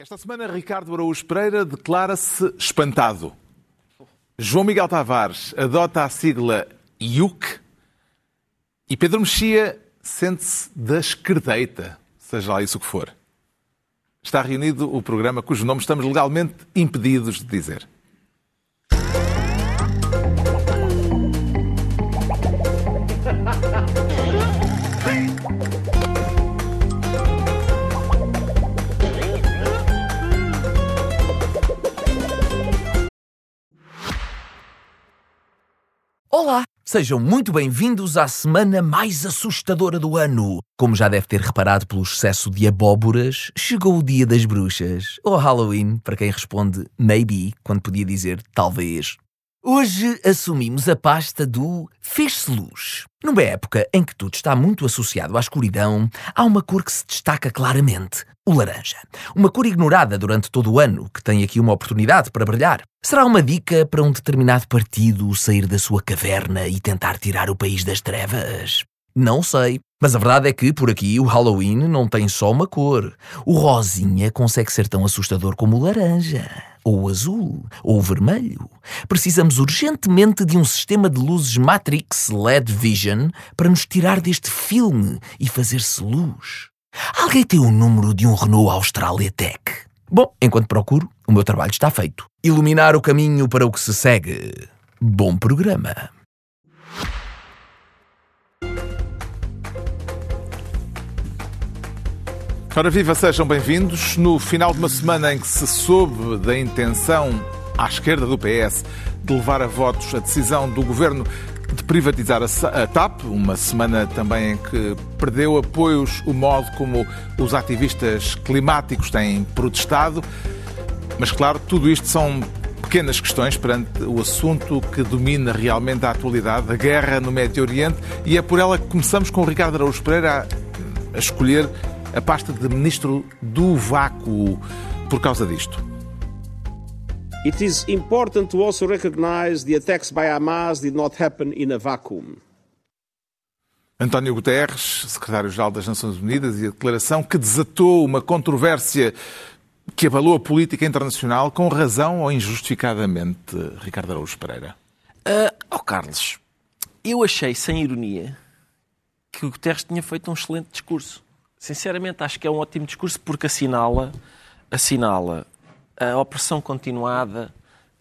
Esta semana, Ricardo Araújo Pereira declara-se espantado. João Miguel Tavares adota a sigla IUC e Pedro Mexia sente-se da esquerdeita, seja lá isso que for. Está reunido o programa cujo nome estamos legalmente impedidos de dizer. Sejam muito bem-vindos à semana mais assustadora do ano. Como já deve ter reparado pelo excesso de abóboras, chegou o dia das bruxas, ou Halloween, para quem responde maybe, quando podia dizer talvez. Hoje assumimos a pasta do fez-se luz. Numa época em que tudo está muito associado à escuridão, há uma cor que se destaca claramente: o laranja. Uma cor ignorada durante todo o ano, que tem aqui uma oportunidade para brilhar. Será uma dica para um determinado partido sair da sua caverna e tentar tirar o país das trevas? Não sei. Mas a verdade é que, por aqui, o Halloween não tem só uma cor. O rosinha consegue ser tão assustador como o laranja, ou o azul, ou o vermelho. Precisamos urgentemente de um sistema de luzes Matrix LED Vision para nos tirar deste filme e fazer-se luz. Alguém tem o número de um Renault Australia Tech? Bom, enquanto procuro, o meu trabalho está feito. Iluminar o caminho para o que se segue. Bom programa. Ora viva, sejam bem-vindos. No final de uma semana em que se soube da intenção à esquerda do PS de levar a votos a decisão do governo de privatizar a TAP, uma semana também em que perdeu apoios o modo como os ativistas climáticos têm protestado. Mas, claro, tudo isto são pequenas questões perante o assunto que domina realmente a atualidade, a guerra no Médio Oriente, e é por ela que começamos com o Ricardo Araújo Pereira a, a escolher a pasta de ministro do vácuo por causa disto. It is important to also recognize the attacks by Hamas did not happen in a vacuum. António Guterres, secretário-geral das Nações Unidas, e a declaração que desatou uma controvérsia que abalou a política internacional com razão ou injustificadamente, Ricardo Araújo Pereira? Uh, oh Carlos, eu achei, sem ironia, que o Guterres tinha feito um excelente discurso. Sinceramente, acho que é um ótimo discurso porque assinala, assinala a opressão continuada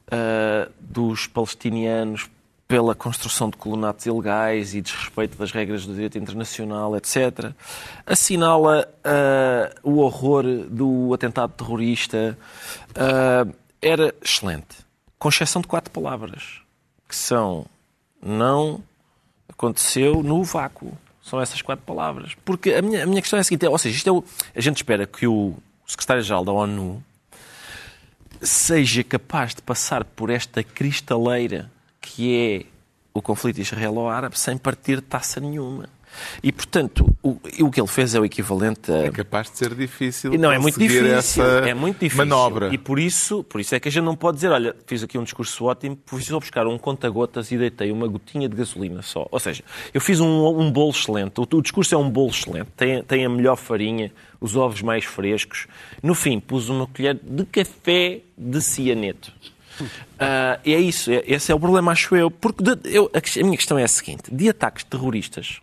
uh, dos palestinianos pela construção de colonatos ilegais e desrespeito das regras do direito internacional, etc. Assinala uh, o horror do atentado terrorista. Uh, era excelente, com exceção de quatro palavras, que são não aconteceu no vácuo. São essas quatro palavras. Porque a minha, a minha questão é a seguinte, ou seja, isto é o, a gente espera que o secretário-geral da ONU seja capaz de passar por esta cristaleira que é o conflito israelo-árabe sem partir taça nenhuma. E, portanto, o, o que ele fez é o equivalente a... É capaz de ser difícil Não, é muito difícil. É muito difícil. Manobra. E por isso, por isso é que a gente não pode dizer, olha, fiz aqui um discurso ótimo, só buscar um conta-gotas e deitei uma gotinha de gasolina só. Ou seja, eu fiz um, um bolo excelente. O, o, discurso é um bolo excelente. Tem, tem a melhor farinha, os ovos mais frescos. No fim, pus uma colher de café de cianeto. Uh, e é isso, esse é o problema, acho eu. Porque de, eu, a minha questão é a seguinte: de ataques terroristas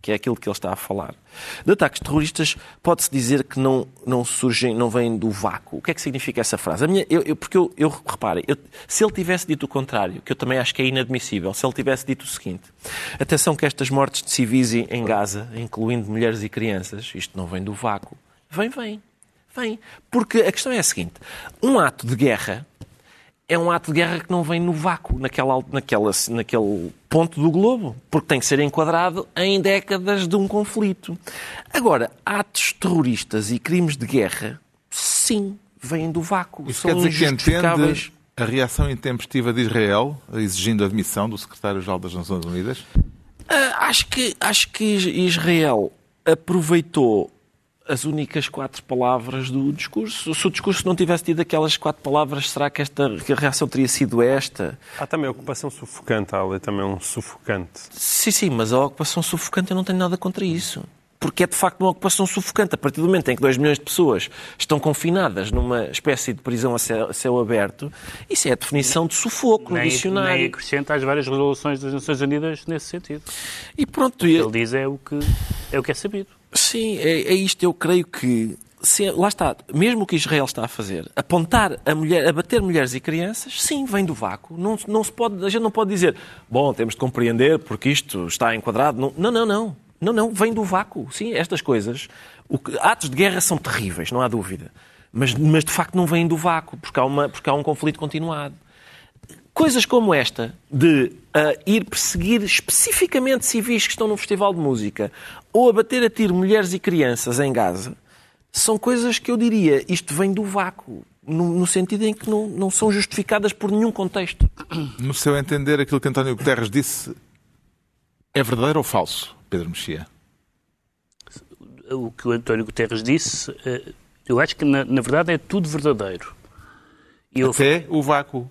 que é aquilo que ele está a falar. De ataques terroristas, pode-se dizer que não, não surgem, não vêm do vácuo. O que é que significa essa frase? minha, eu, eu, porque eu, eu reparem, eu, se ele tivesse dito o contrário, que eu também acho que é inadmissível, se ele tivesse dito o seguinte: atenção que estas mortes de civis em Gaza, incluindo mulheres e crianças, isto não vem do vácuo. Vem, vem. Vem. Porque a questão é a seguinte: um ato de guerra é um ato de guerra que não vem no vácuo, naquela, naquela, naquele ponto do globo, porque tem que ser enquadrado em décadas de um conflito. Agora, atos terroristas e crimes de guerra, sim, vêm do vácuo. Isso São quer dizer que entende a reação intempestiva de Israel, exigindo a admissão do secretário-geral das Nações Unidas? Uh, acho, que, acho que Israel aproveitou as únicas quatro palavras do discurso. Se o discurso não tivesse tido aquelas quatro palavras, será que esta que a reação teria sido esta? Há também a ocupação sufocante, há ali também um sufocante. Sim, sim, mas a ocupação sufocante eu não tenho nada contra isso. Porque é de facto uma ocupação sufocante. A partir do momento em que 2 milhões de pessoas estão confinadas numa espécie de prisão a céu, a céu aberto, isso é a definição de sufoco nem, no dicionário. Nem acrescenta as várias resoluções das Nações Unidas nesse sentido. E pronto. O que ele diz é o que é, o que é sabido. Sim, é, é isto. Eu creio que se, lá está, mesmo o que Israel está a fazer, apontar a, mulher, a bater mulheres e crianças, sim, vem do vácuo. Não, não se pode, a gente não pode dizer, bom, temos de compreender porque isto está enquadrado. Não, não, não. não. Não, não, vem do vácuo. Sim, estas coisas. Que, atos de guerra são terríveis, não há dúvida. Mas, mas de facto não vêm do vácuo, porque há, uma, porque há um conflito continuado. Coisas como esta, de uh, ir perseguir especificamente civis que estão num festival de música, ou abater a tiro mulheres e crianças em Gaza, são coisas que eu diria, isto vem do vácuo, no, no sentido em que não, não são justificadas por nenhum contexto. No seu entender, aquilo que António Guterres disse é verdadeiro ou falso? Pedro Mexia? O que o António Guterres disse, eh, eu acho que na, na verdade é tudo verdadeiro. Eu, até o vácuo.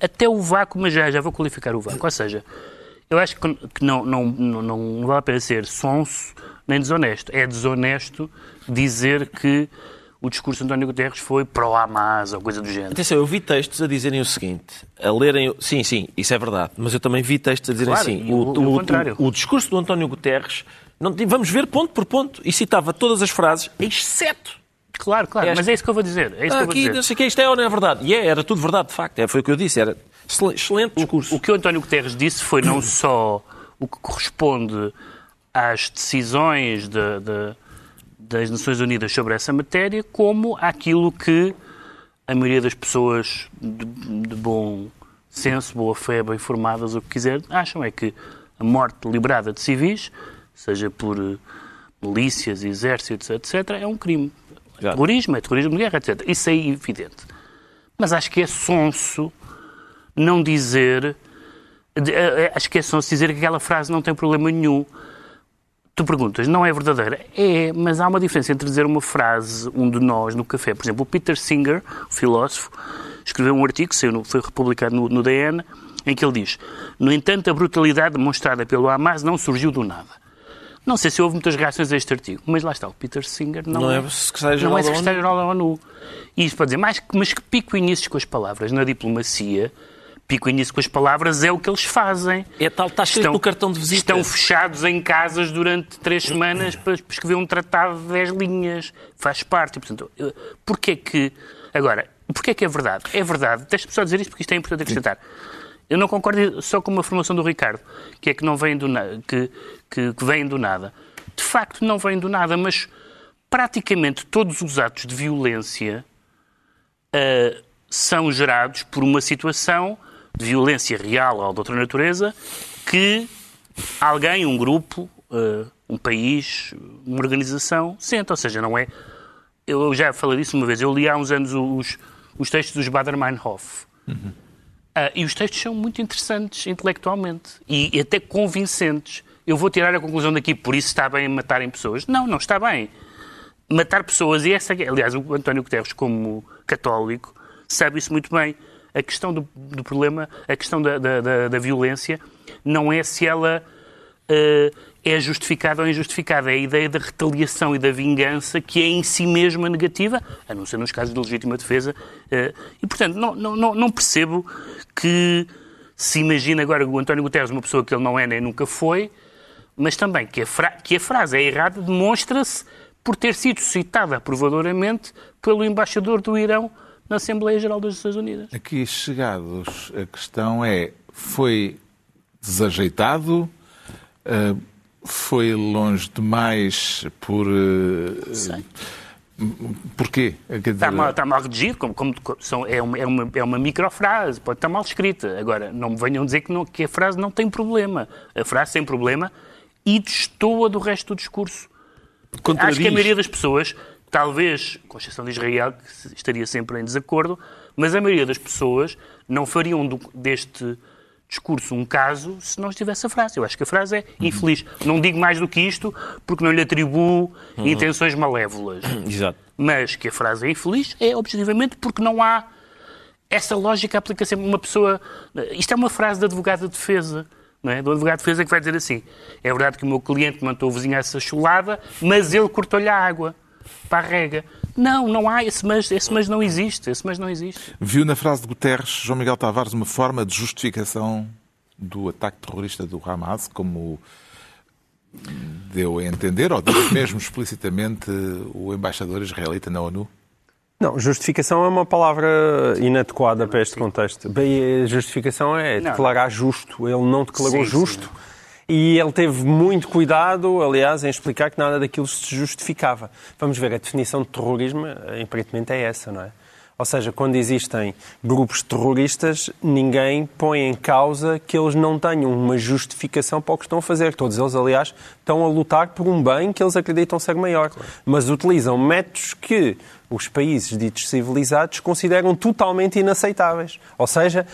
Até o vácuo, mas já, já vou qualificar o vácuo. Ou seja, eu acho que, que não, não, não, não vale a pena ser sonso nem desonesto. É desonesto dizer que o discurso de António Guterres foi pró-Hamas ou coisa do género. Atenção, eu vi textos a dizerem o seguinte, a lerem... Sim, sim, isso é verdade, mas eu também vi textos a dizerem claro, assim... O, o, o, o, o discurso do António Guterres, não, vamos ver ponto por ponto, e citava todas as frases, exceto... Claro, claro, mas é isso que eu vou dizer. É isso ah, que eu vou aqui, dizer. não sei o que, isto é ou não é verdade. E é, era tudo verdade, de facto, é, foi o que eu disse, era excelente discurso. O, que o António Guterres disse foi não só o que corresponde às decisões de, de das Nações Unidas sobre essa matéria, como aquilo que a maioria das pessoas de, de bom senso, boa fé, bem informadas, o que quiser, acham é que a morte deliberada de civis, seja por eh, milícias, exércitos, etc., é um crime. É terrorismo, é terrorismo de guerra, etc. Isso é evidente. Mas acho que é sonso não dizer. Eh, eh, acho que é sonso dizer que aquela frase não tem problema nenhum. Tu perguntas, não é verdadeira? É, mas há uma diferença entre dizer uma frase, um de nós, no café. Por exemplo, o Peter Singer, o filósofo, escreveu um artigo, foi publicado no, no DN, em que ele diz: No entanto, a brutalidade demonstrada pelo Hamas não surgiu do nada. Não sei se houve muitas reações a este artigo, mas lá está, o Peter Singer não, não é, é secretário-geral é secretário da ONU. E isto para dizer, mas, mas que pico inícios com as palavras na diplomacia pico início com as palavras, é o que eles fazem. É tal, está escrito estão, no cartão de visita. Estão fechados em casas durante três semanas para escrever um tratado de dez linhas. Faz parte. Portanto, porquê que... Agora, porquê que é verdade? É verdade. Deixa-me só dizer isto porque isto é importante acrescentar. Eu não concordo só com uma formação do Ricardo, que é que não vem do, na... que, que, que vem do nada. De facto, não vem do nada, mas praticamente todos os atos de violência uh, são gerados por uma situação violência real ou de outra natureza que alguém, um grupo, uh, um país, uma organização sente. Ou seja, não é. Eu já falei disso uma vez. Eu li há uns anos os, os textos dos Bader-Meinhof. Uhum. Uh, e os textos são muito interessantes intelectualmente e, e, até convincentes. Eu vou tirar a conclusão daqui, por isso está bem matarem pessoas. Não, não está bem. Matar pessoas, e essa, aliás, o António Guterres, como católico, sabe isso muito bem a questão do, do problema, a questão da, da, da, violência, não é se ela uh, é justificada ou injustificada. É a ideia da retaliação e da vingança que é em si mesma negativa, a não ser nos casos de legítima defesa. Uh, e, portanto, não, não, não percebo que se imagina agora o António Guterres uma pessoa que ele não é nem nunca foi, mas também que a, que a frase é errada demonstra-se por ter sido citada aprovadoramente pelo embaixador do Irão na Assembleia Geral das Nações Unidas. Aqui chegados, a questão é: foi desajeitado? Uh, foi longe demais por. Uh, Sei. Porquê? Está, mal, está mal redigido, como, como são, é, uma, é, uma, é uma microfrase, pode estar mal escrita. Agora, não me venham dizer que, não, que a frase não tem problema. A frase tem problema e destoa do resto do discurso. Contradiz. Acho que a maioria das pessoas talvez, com exceção de Israel, que estaria sempre em desacordo, mas a maioria das pessoas não fariam do, deste discurso um caso se não estivesse a frase. Eu acho que a frase é infeliz. Não digo mais do que isto porque não lhe atribuo uhum. intenções malévolas. Exato. Mas que a frase é infeliz é objetivamente porque não há essa lógica aplica sempre uma pessoa. Isto é uma frase de advogado de defesa Não é? Do advogado de defesa que vai dizer assim: é verdade que o meu cliente mandou o vizinho essa chulada, mas ele cortou-lhe a água para a rega. Não, não há, esse mas, esse mas não existe, esse mas não existe. Viu na frase de Guterres, João Miguel Tavares, uma forma de justificação do ataque terrorista do Hamas, como deu a entender, ou disse mesmo explicitamente o embaixador israelita na ONU? Não, justificação é uma palavra inadequada para este contexto. Bem, a justificação é declarar justo. Ele não declarou Sim, justo. sim. E ele teve muito cuidado, aliás, em explicar que nada daquilo se justificava. Vamos ver, a definição de terrorismo, eh, aparentemente, é essa, não é? Ou seja, quando existem grupos terroristas, ninguém põe em causa que eles não tenham uma justificação para o que estão a fazer. Todos eles, aliás, estão a lutar por um bem que eles acreditam ser maior. Mas utilizam métodos que os países ditos civilizados consideram totalmente inaceitáveis. Ou seja,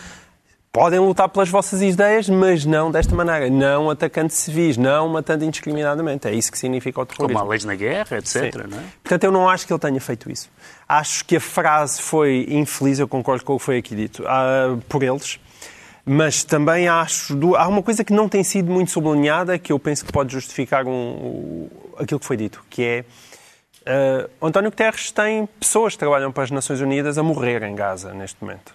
podem lutar pelas vossas ideias, mas não desta maneira. Não atacando civis, não matando indiscriminadamente. É isso que significa o terrorismo. Como há leis na guerra, etc. Não é? Portanto, eu não acho que ele tenha feito isso. Acho que a frase foi infeliz, eu concordo com o que foi aqui dito, ah, por eles. Mas também acho. do- Há uma coisa que não tem sido muito sublinhada que eu penso que pode justificar um, aquilo que foi dito, que é. o António Guterres tem pessoas que trabalham para as Nações Unidas a morrer em Gaza neste momento.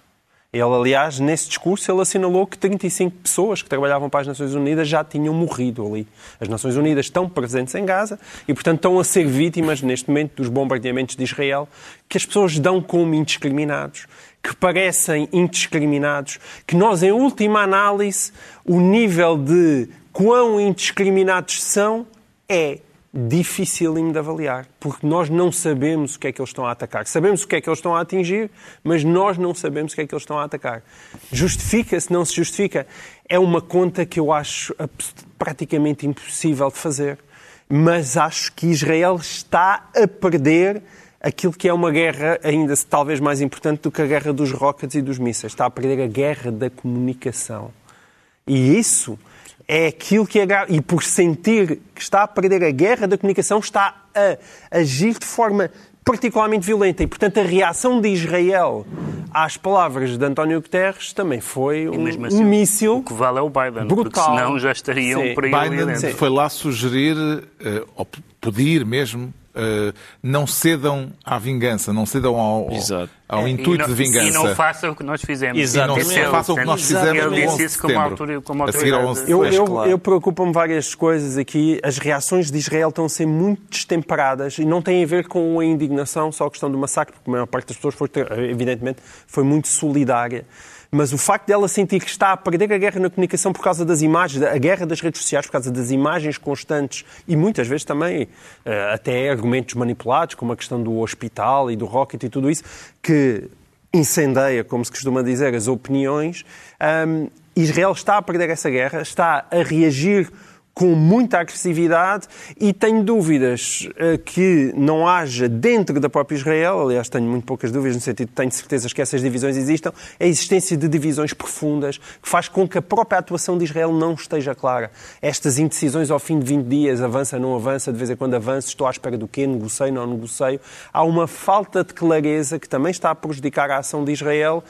Ele, aliás, nesse discurso, ele assinalou que 35 pessoas que trabalhavam para as Nações Unidas já tinham morrido ali. As Nações Unidas estão presentes em Gaza e, portanto, estão a ser vítimas, neste momento, dos bombardeamentos de Israel, que as pessoas dão como indiscriminados, que parecem indiscriminados, que nós, em última análise, o nível de quão indiscriminados são é dificílimo de avaliar, porque nós não sabemos o que é que eles estão a atacar. Sabemos o que é que eles estão a atingir, mas nós não sabemos o que é que eles estão a atacar. Justifica-se, não se justifica? É uma conta que eu acho praticamente impossível de fazer. Mas acho que Israel está a perder aquilo que é uma guerra ainda talvez mais importante do que a guerra dos rockets e dos mísseis. Está a perder a guerra da comunicação. E isso é aquilo que é grave. E por sentir que está a perder a guerra da comunicação, está a agir de forma particularmente violenta. E, portanto, a reação de Israel às palavras de António Guterres também foi um, mesmo um assim, míssil O que vale é o Biden, porque brutal. senão já estariam Sim. por aí ali Biden dentro. foi lá sugerir, eh, ou pedir mesmo, não cedam à vingança, não cedam ao, ao- Exato. ao É, intuito não, de vingança. E não façam o que nós fizemos. Exatamente. E não façam o que nós fizemos Ele no 11 disse de isso como, setembro. autori- como A seguir ao autoridade. 11 de Eu, eu, claro. eu preocupo-me várias coisas aqui. As reações de Israel estão a ser muito destemperadas e não têm a ver com a indignação, só a questão do massacre, porque a maior parte das pessoas, foi, evidentemente, foi muito solidária. Mas o facto dela sentir que está a perder a guerra na comunicação por causa das imagens, a guerra das redes sociais, por causa das imagens constantes e muitas vezes também eh, até argumentos manipulados, como a questão do hospital e do rocket e tudo isso, que incendeia, como se costuma dizer, as opiniões. Hum, Israel está a perder essa guerra, está a reagir com muita agressividade e tenho dúvidas eh, que não haja dentro da própria Israel, aliás tenho muito poucas dúvidas no sentido tenho certezas que essas divisões existam, a existência de divisões profundas que faz com que a própria atuação de Israel não esteja clara. Estas indecisões ao fim de 20 dias, avança, não avança, de vez em quando avança, estou à espera do quê, negocio, não negocio. Há uma falta de clareza que também está a prejudicar a ação de Israel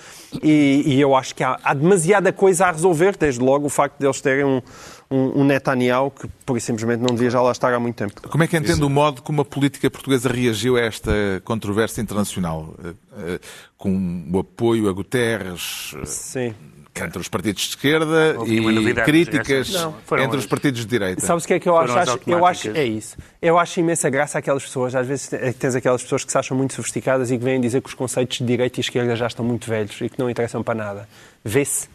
e, e eu acho que há, há demasiada coisa a resolver, desde logo o facto de eles terem um, um, um Netanyahu que, por e simplesmente, não devia já lá estar há muito tempo. Como é que entende o modo como a política portuguesa reagiu a esta controvérsia internacional? Eh, eh, Com o apoio a Guterres eh, Sim. entre os partidos de esquerda e críticas entre os partidos de direita? Sabes o que é que eu acho? Acho- Eu acho, é isso. Eu acho imensa graça aquelas pessoas, às vezes é tens aquelas pessoas que se acham muito sofisticadas e que vêm dizer que os conceitos de direita e esquerda já estão muito velhos e que não interessam para nada. Vê-se.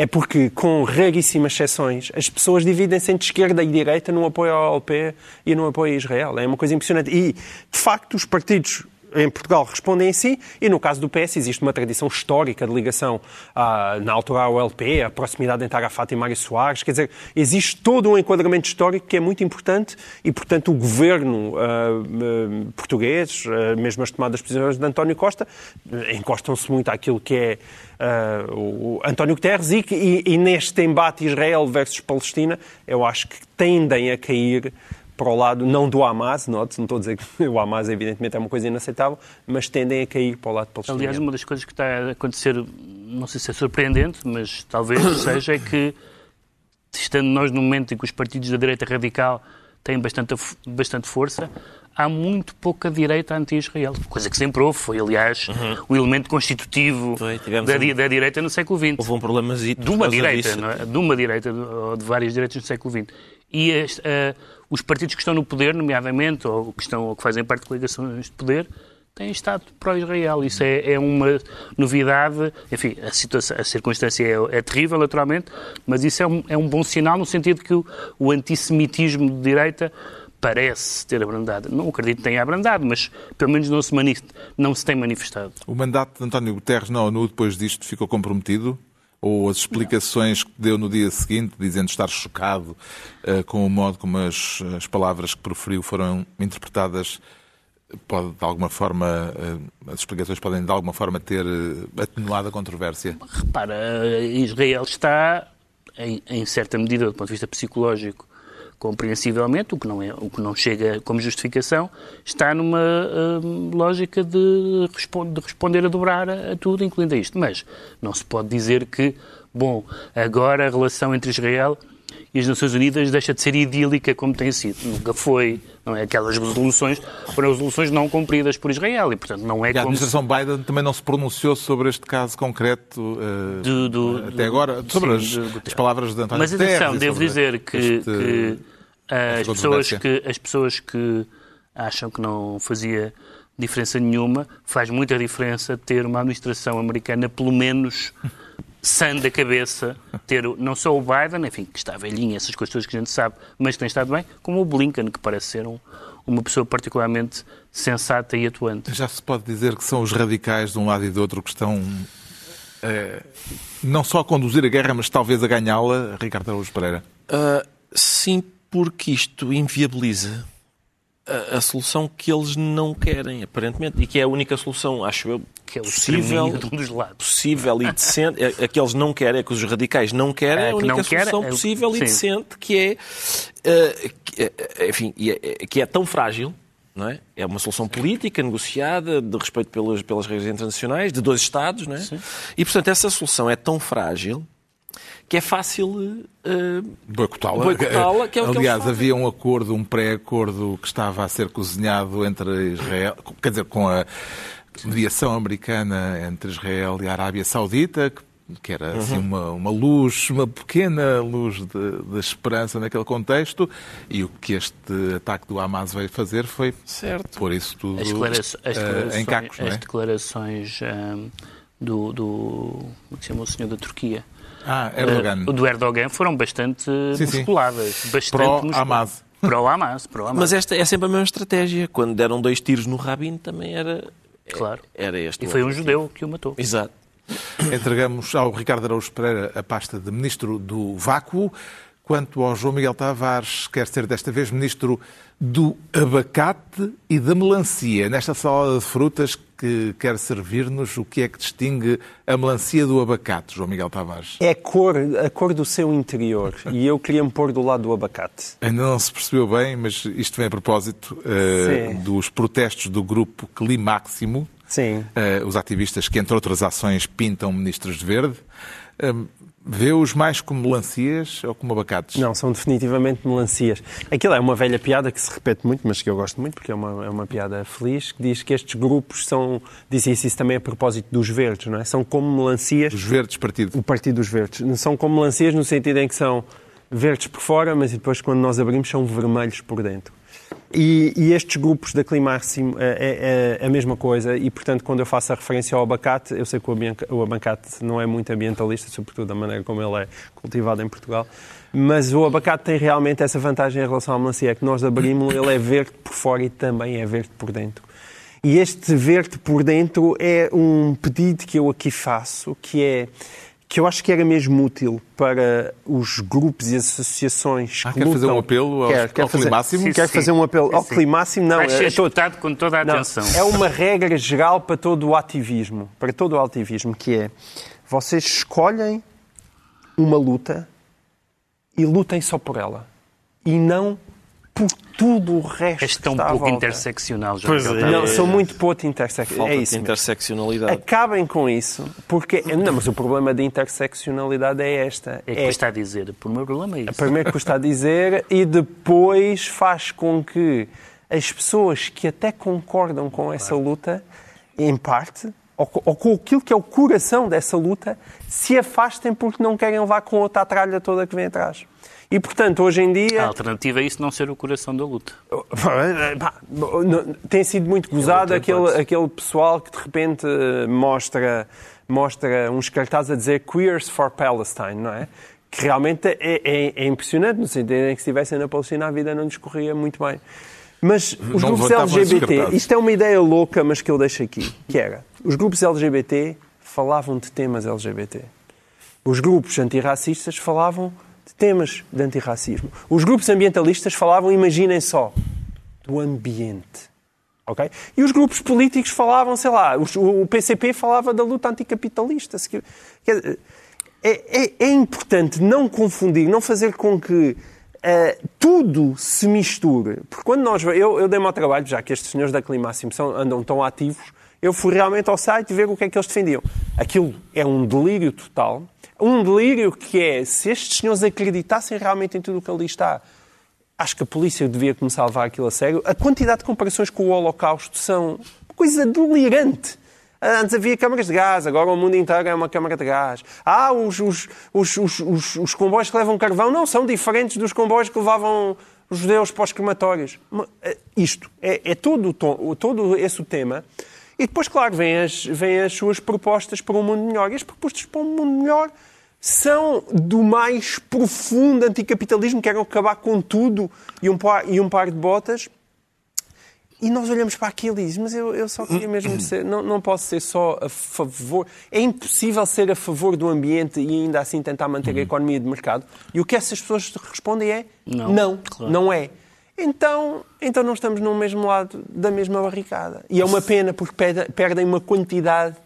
É porque, com raríssimas exceções, as pessoas dividem-se entre esquerda e direita no apoio ao LP e no apoio a Israel. É uma coisa impressionante. E, de facto, os partidos em Portugal respondem em si, e no caso do PS existe uma tradição histórica de ligação, ah, na altura ao LP, a proximidade entre Arafat e Mário Soares, quer dizer, existe todo um enquadramento histórico que é muito importante e, portanto, o governo ah, português, ah, mesmo as tomadas decisões de António Costa, encostam-se muito àquilo que é o António Guterres e, e, e neste embate Israel versus Palestina, eu acho que tendem a cair para o lado, não do Hamas, note, não estou a dizer que o Hamas evidentemente é uma coisa inaceitável, mas tendem a cair para o lado palestiniano. Aliás, uma das coisas que está a acontecer, não sei se é surpreendente, mas talvez seja, é que estando nós num momento em que os partidos da direita radical têm bastante, bastante força, há muito pouca direita anti-Israel. Coisa que sempre houve. Foi, aliás, Uhum. o elemento constitutivo Foi, da, um- da direita no século XX. Houve um problema De uma direita, não é? De uma direita, ou de várias direitas no século XX. E eh, os partidos que estão no poder, nomeadamente, ou que, estão, ou que fazem parte de coligações de poder, têm estado pró-Israel. Isso é, é uma novidade. Enfim, a, situação, a circunstância é, é terrível, naturalmente, mas isso é um, é um bom sinal no sentido que o, o antissemitismo de direita parece ter abrandado. Não acredito que tenha abrandado, mas pelo menos não se, não se tem manifestado. O mandato de António Guterres na ONU, depois disto, ficou comprometido? Ou as explicações que deu no dia seguinte, dizendo estar chocado eh, com o modo como as, as palavras que proferiu foram interpretadas, pode de alguma forma, eh, as explicações podem de alguma forma ter eh, atenuado a controvérsia? Repara, Israel está, em, em certa medida, do ponto de vista psicológico, compreensivelmente, o que não, é, o que não chega como justificação, está numa hum, lógica de, de responder a dobrar a, a tudo, incluindo a isto. Mas não se pode dizer que, bom, agora a relação entre Israel e as Nações Unidas deixa de ser idílica como tem sido. Nunca foi. Não é? Aquelas resoluções foram resoluções não cumpridas por Israel e, portanto, não é E a como administração Biden também não se pronunciou sobre este caso concreto eh, Do- do- até agora, sobre sim, as, do as palavras de António Mas atenção, devo dizer que, este- que, ah, as, pessoas que as pessoas que acham que não fazia diferença nenhuma, faz muita diferença ter uma administração americana, pelo menos sã da cabeça, ter não só o Biden, enfim, que está velhinho, essas coisas que a gente sabe, mas que tem estado bem, como o Blinken, que parece ser um- uma pessoa particularmente sensata e atuante. Já se pode dizer que são os radicais de um lado e do outro que estão eh, não só a conduzir a guerra, mas talvez a ganhá-la, Ricardo Araújo Pereira. Ah, sim, porque isto inviabiliza a, a solução que eles não querem, aparentemente, e que é a única solução, acho eu, Que é possível, possível e decente. É, é que eles não querem, é que os radicais não querem, é É, a única solução o- possível e sim. decente, que é, ah, que é- enfim, e é- que é tão frágil. Não é? é uma solução política, negociada, de respeito pelas, pelas regras internacionais, de dois Estados. Não é? E, portanto, essa solução é tão frágil que é fácil ah, Boicotá-la. Boicotá-la, que é Aliás, havia um acordo, um pré-acordo que estava a ser cozinhado entre Israel, quer dizer, com a mediação americana entre Israel e a Arábia Saudita, que- que era assim, Uhum. uma, uma luz, uma pequena luz de, de esperança naquele contexto, e o que este ataque do Hamas veio fazer foi Certo. pôr isso tudo As, as eh, declarações, em cacos, não as é? declarações ahm, do, do. Como é que se chama o senhor da Turquia? Ah, Erdogan. Ah, do Erdogan foram bastante Sim, sim. musculadas. Bastante Pró-Hamas. musculadas. Pró-Hamas. Pró-Hamas. Mas esta é sempre a mesma estratégia. Quando deram dois tiros no Rabin também era, Claro. era este. E foi um judeu que o matou. Exato. Entregamos ao Ricardo Araújo Pereira a pasta de Ministro do Vácuo. Quanto ao João Miguel Tavares, quer ser desta vez Ministro do Abacate e da Melancia. Nesta salada de frutas que quer servir-nos, o que é que distingue a melancia do abacate, João Miguel Tavares? É a cor, a cor do seu interior. E eu queria me pôr do lado do abacate. Ainda não se percebeu bem, mas isto vem a propósito Sim. dos protestos do grupo Climáximo, Sim. Eh, os ativistas que, entre outras ações, pintam ministros de verde. Eh, Vê-os mais como melancias ou como abacates? Não, são definitivamente melancias. Aquilo é uma velha piada que se repete muito, mas que eu gosto muito, porque é uma, é uma piada feliz, que diz que estes grupos são. Disse isso, também a propósito dos verdes, não é? São como melancias. Dos verdes partido. O Partido dos Verdes. São como melancias no sentido em que são verdes por fora, mas depois quando nós abrimos são vermelhos por dentro. E, e estes grupos da Climáximo é, é- é a mesma coisa e, portanto, quando eu faço a referência ao abacate, eu sei que o abacate não é muito ambientalista, sobretudo da maneira como ele é cultivado em Portugal, mas o abacate tem realmente essa vantagem em relação à melancia, é que nós abrimos ele é verde por fora e também é verde por dentro. E este verde por dentro é um pedido que eu aqui faço, que é que eu acho que era mesmo útil para os grupos e associações Ah, que quer fazer lutam- um apelo aos- Quero, quero ao fazer, Climáximo? Sim, Quero sim. fazer um apelo ao Sim. Climáximo. Não, Vai ser estou- escutado com toda a não, atenção. é uma regra geral para todo o ativismo, para todo o ativismo, que é vocês escolhem uma luta e lutem só por ela. E não por tudo o resto És tão pouco interseccional, já. Pois é. Não, são muito pouco interseccionais. Falta É de isso mesmo. interseccionalidade. Acabem com isso, porque... Não, mas o problema da interseccionalidade é esta. É que está a dizer. O meu problema é isso. Primeiro custa a dizer e depois faz com que as pessoas que até concordam com essa luta, em parte, ou com aquilo que é o coração dessa luta, se afastem porque não querem levar com outra tralha toda que vem atrás. E, portanto, hoje em A dia... alternativa é isso não ser o coração da luta. Tem sido muito gozado outra aquele, aquele pessoal que de repente mostra, mostra uns cartazes a dizer Queers for Palestine, não é? Que realmente é, é- é impressionante, no sentido em que se estivessem na Palestina a vida não lhes corria muito bem. Mas os Não grupos LGBT, isto é uma ideia louca, mas que eu deixo aqui, que era, os grupos LGBT falavam de temas LGBT. Os grupos antirracistas falavam de temas de antirracismo. Os grupos ambientalistas falavam, imaginem só, do ambiente. ok? E os grupos políticos falavam, sei lá, o PCP falava da luta anticapitalista. É, é- é importante não confundir, não fazer com que eh, tudo se misture. Porque quando nós. Eu, eu dei-me ao trabalho, já que estes senhores da Climáximo são, andam tão ativos, eu fui realmente ao site ver o que é que eles defendiam. Aquilo é um delírio total. Um delírio que é, se estes senhores acreditassem realmente em tudo o que ali está, acho que a polícia devia começar a levar aquilo a sério. A quantidade de comparações com o Holocausto são coisa delirante. Antes havia câmaras de gás, agora o mundo inteiro é uma câmara de gás. Ah, os, os, os, os, os, os comboios que levam carvão não são diferentes dos comboios que levavam os judeus para os crematórios. Eh, Isto é, é todo, todo esse o tema. E depois, claro, vêm as, vêm as suas propostas para um mundo melhor. E as propostas para um mundo melhor são do mais profundo anticapitalismo, querem acabar com tudo e um par, e um par de botas. E nós olhamos para aquilo e dizemos, mas eu, eu só queria mesmo ser, não, não posso ser só a favor. É impossível ser a favor do ambiente e ainda assim tentar manter a economia de mercado. E o que essas pessoas respondem é Não, não, claro. não é. Então, então não estamos no mesmo lado da mesma barricada. E é uma pena porque perde- perdem uma quantidade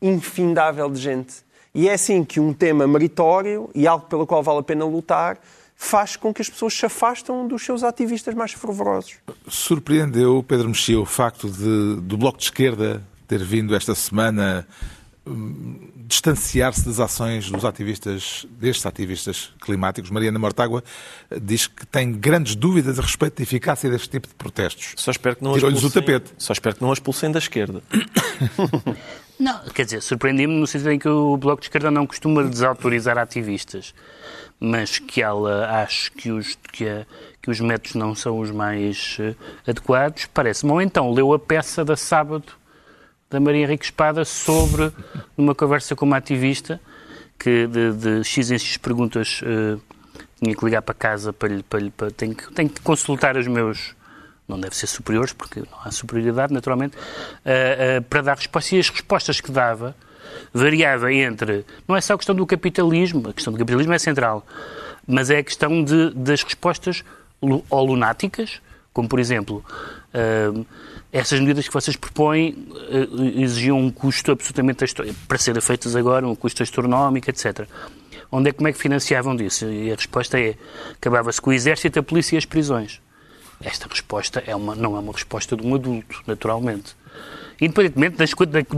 infindável de gente. E é assim que um tema meritório e algo pelo qual vale a pena lutar faz com que as pessoas se afastam dos seus ativistas mais fervorosos. Surpreendeu, Pedro Mexia, o facto de, do Bloco de Esquerda ter vindo esta semana hum, distanciar-se das ações dos ativistas, destes ativistas climáticos. Mariana Mortágua eh, diz que tem grandes dúvidas a respeito da eficácia deste tipo de protestos. Só espero que não Tirou-lhes o tapete. Só espero que não a expulsem da esquerda. Não, quer dizer, surpreendi-me no sentido em que o Bloco de Esquerda não costuma desautorizar ativistas, mas que ela acho que os, que, a- que os métodos não são os mais eh, adequados, parece-me. Ou então leu a peça da sábado da Maria Henrique Espada sobre, numa conversa com uma ativista, que de, de X em X perguntas eh, tinha que ligar para casa para lhe. Para lhe para, tenho, que, tenho que consultar os meus. Não deve ser superiores, porque não há superioridade, naturalmente, eh, eh, para dar respostas. E as respostas que dava variava entre. Não é só a questão do capitalismo, a questão do capitalismo é central, mas é a questão de, das respostas ou lunáticas, como por exemplo. eh, essas medidas que vocês propõem exigiam um custo absolutamente para serem feitas agora, um custo astronómico, etc. Onde é como é que financiavam disso? E a resposta é acabava-se com o exército, a polícia e as prisões. Esta resposta é uma, não é uma resposta de um adulto, naturalmente. Independentemente das,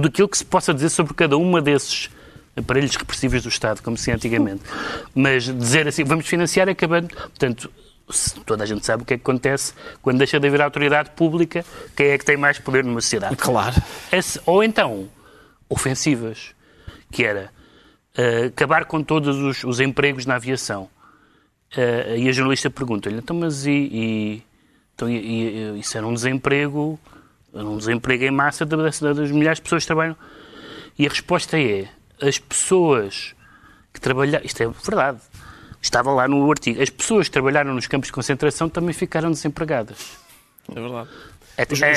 daquilo que se possa dizer sobre cada uma desses aparelhos repressivos do Estado, como se antigamente. Mas dizer assim, vamos financiar acabando. Portanto, toda a gente sabe o que é que acontece quando deixa de haver autoridade pública, quem é que tem mais poder numa sociedade. Claro. Ou então, ofensivas, que era eh, acabar com todos os, os empregos na aviação. Eh, e a jornalista pergunta-lhe, então, mas e, e- então, e- e- isso era um desemprego, era um desemprego em massa das, das milhares de pessoas que trabalham. E a resposta é, as pessoas que trabalharam, isto é verdade, estava lá no artigo, as pessoas que trabalharam nos campos de concentração também ficaram desempregadas. É verdade.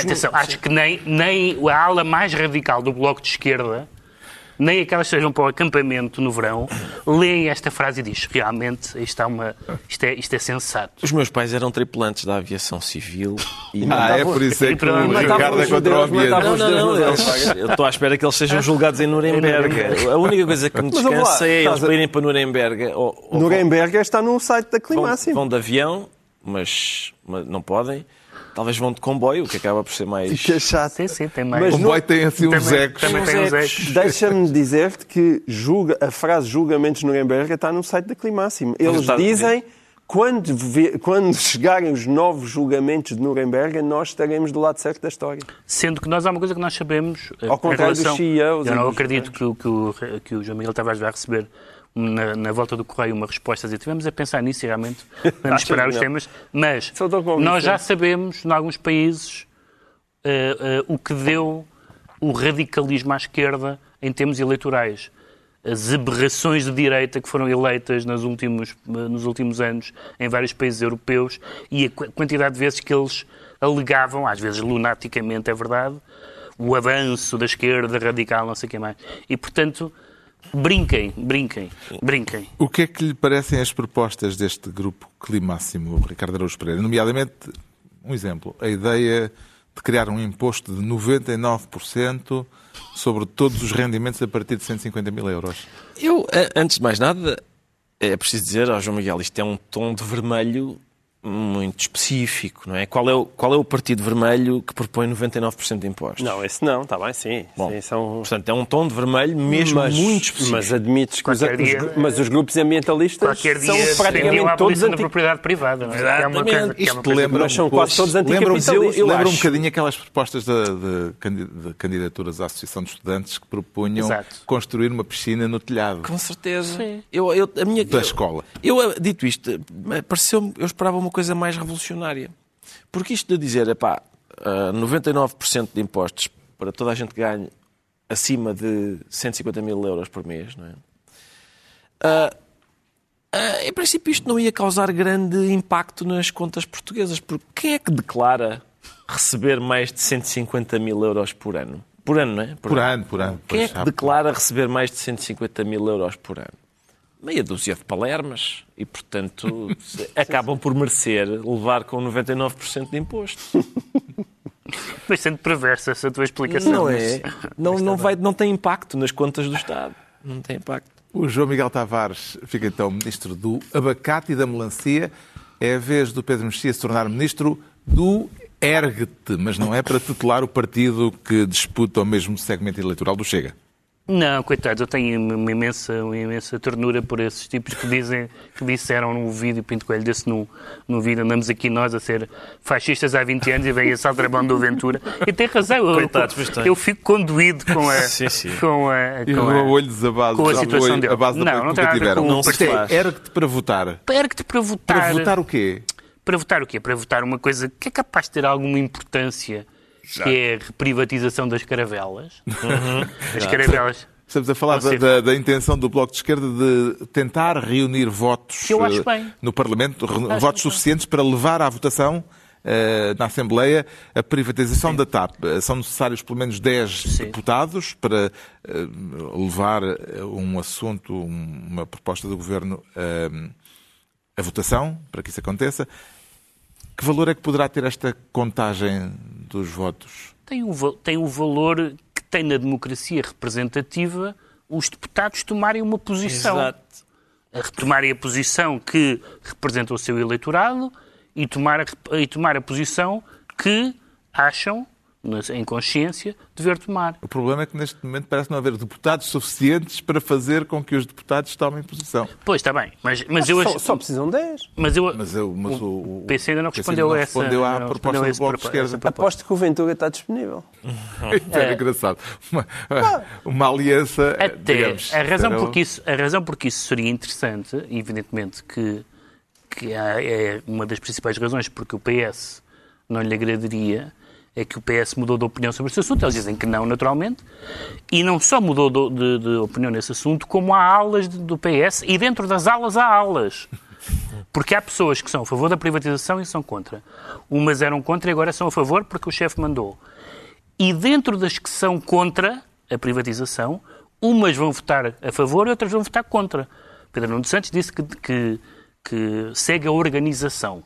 Atenção, acho que nem, nem a ala mais radical do Bloco de Esquerda, nem aquelas que sejam para o acampamento no verão, leem esta frase e diz realmente isto, há uma, isto, é, isto é sensato. Os meus pais eram tripulantes da aviação civil e Ah, é por isso é que o Matavam Ricardo é contra o ambiente. matavam Não, não, não. eles- eu estou à espera que eles sejam julgados em Nuremberg. A única coisa que me descansa é eles irem para Nuremberg. Ou, ou Nuremberg está no site da vão, Climáximo. vão de avião, mas, mas não podem. Talvez vão de comboio, o que acaba por ser mais. É chato. Sim, sim, tem mais. Mas O comboio tem assim uns ecos. também tem uns ecos. Deixa-me dizer-te que julga, a frase julgamentos de Nuremberg está no site da Climáximo. Eles está- dizem quando, vi- quando chegarem os novos julgamentos de Nuremberg, nós estaremos do lado certo da história. Sendo que nós há uma coisa que nós sabemos. eh, Ao contrário dos relação- CEOs Eu não dos acredito que, o- que, o, que o João Miguel Tavares vai receber na, na volta do correio uma resposta a dizer tivemos a pensar nisso e realmente vamos esperar os não? temas. Mas nós já sabemos, em alguns países, eh, eh, o que deu o radicalismo à esquerda em termos eleitorais. As aberrações de direita que foram eleitas nos últimos, eh, nos últimos anos em vários países europeus e a qu- quantidade de vezes que eles alegavam, às vezes lunaticamente, é verdade, o avanço da esquerda radical, não sei o que mais. E, portanto, brinquem, brinquem, brinquem. O que é que lhe parecem as propostas deste grupo Climáximo, Ricardo Araújo Pereira? Nomeadamente, um exemplo, a ideia de criar um imposto de 99% sobre todos os rendimentos a partir de 150 mil euros. Eu, a- antes de mais nada, é preciso dizer ao João Miguel, isto é um tom de vermelho muito específico, não é? Qual é o, qual é o partido vermelho que propõe 99% de impostos? Não, esse não, está bem, sim. Bom, sim são... Portanto, é um tom de vermelho mesmo mas, muito específico. mas admites que os, os dia- gru- mas os grupos ambientalistas são praticamente a todos anti... propriedade privada. Não é? Que é uma que é uma lembra Mas são um quase todos lembra- anticapitalistas. Lembra um acho. bocadinho aquelas propostas de, de candi- de candidaturas à Associação de Estudantes que propunham Exato. construir uma piscina no telhado Com certeza. Eu, eu, a minha, da escola. Eu, dito isto, eh, pareceu eu esperava uma coisa mais revolucionária. Porque isto de dizer, epá, eh, 99% de impostos para toda a gente que ganhe acima de 150 mil euros por mês, não é? Ah, ah, em princípio, isto não ia causar grande impacto nas contas portuguesas, porque quem é que declara receber mais de 150 mil euros por ano? Por ano, não é? Por ano, por ano. Quem é que declara receber mais de 150 mil euros por ano? Meia dúzia de palermas. E, portanto, acabam por merecer levar com 99% de imposto. Bastante perversa essa tua explicação. Não mas- é? Não, não, vai, não tem impacto nas contas do Estado. Não tem impacto. O João Miguel Tavares fica então ministro do abacate e da melancia. É a vez do Pedro Mexia se tornar ministro do Ergue-te, mas não é para tutelar o partido que disputa o mesmo segmento eleitoral do Chega. Não, coitados, eu tenho uma imensa, uma imensa ternura por esses tipos que dizem, que disseram no vídeo, Pinto Coelho desse no, no vídeo, andamos aqui nós a ser fascistas há 20 anos e vem esse aldrabão do Ventura. E tem razão, eu, Coitados, tem. eu fico conduído com a, Sim, sim. com a, com o a, olho desabado, com a situação foi dele. a base Não, não que tem nada a ver tiveram. com Não se faz. Ergue-te para votar. Ergue-te para votar. Para votar o quê? Para votar o quê? Para votar uma coisa que é capaz de ter alguma importância, que é a reprivatização das caravelas. As caravelas. Estamos a falar da, da- da intenção do Bloco de Esquerda de tentar reunir votos Que eu acho eh, bem. no Parlamento, Acho votos bem. suficientes para levar à votação eh, na Assembleia a privatização da TAP. Eh, São necessários pelo menos 10 Sim. deputados para eh, levar um assunto, um- uma proposta do Governo a votação, para que isso aconteça. Que valor é que poderá ter esta contagem dos votos? tem o, tem o valor que tem na democracia representativa os deputados tomarem uma posição. Exato. A retomarem a posição que representa o seu eleitorado e tomar a, e tomar a posição que acham, em consciência, dever tomar. O problema é que neste momento parece não haver deputados suficientes para fazer com que os deputados tomem posição. Pois, está bem. Mas, mas eu Só, acho- só precisam 10. Mas eu, Mas, eu, mas o, o PC ainda não respondeu não a essa- respondeu à não proposta respondeu do Bloco de Esquerda. Aposto que o Ventura está disponível. Isso é engraçado. Uma, uma aliança, Até digamos... a razão, era porque isso, a razão porque isso seria interessante, evidentemente que, que há- é uma das principais razões porque o PS não lhe agradaria, é que o PS mudou de opinião sobre esse assunto. Eles dizem que não, naturalmente. E não só mudou do- de, de opinião nesse assunto, como há alas de- do PS e dentro das alas há alas. Porque há pessoas que são a favor da privatização e são contra. Umas eram contra e agora são a favor porque o chefe mandou. E dentro das que são contra a privatização, umas vão votar a favor e outras vão votar contra. Pedro Nuno Santos disse que, que, que segue a organização.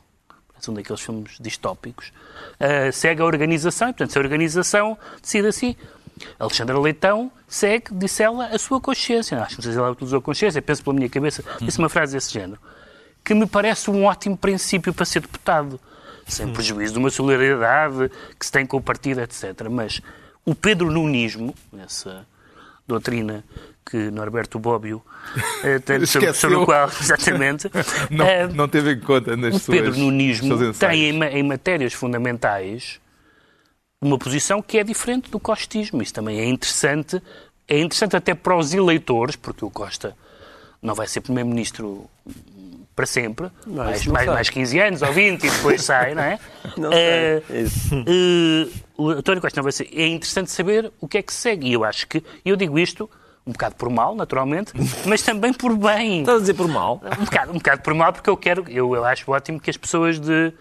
Um daqueles filmes distópicos. Ah, segue a organização e, portanto, se a organização decide assim. Alexandra Leitão segue, disse ela, a sua consciência. Acho que não sei se ela utilizou a consciência, penso pela minha cabeça. Disse uma frase desse género. que me parece um ótimo princípio para ser deputado, sem prejuízo de uma solidariedade que se tem com o partido, etc. Mas o Pedro Nunismo, essa doutrina que Norberto Bobbio eh, tem, sobre, sobre o qual, exatamente, Não, eh, não teve em conta nas o suas Pedro Nunismo tem em, em matérias fundamentais uma posição que é diferente do costismo. Isso também é interessante. É interessante até para os eleitores, porque o Costa não vai ser Primeiro-Ministro para sempre, mais, não mais, sei. mais 15 anos ou 20 e depois sai, não é? Não sei. O António Costa não vai ser. É interessante saber o que é que segue. E eu acho que, e eu digo isto um bocado por mal, naturalmente, mas também por bem. Estás a dizer por mal? Um bocado, um bocado por mal, porque eu quero, eu, eu acho ótimo que as pessoas de,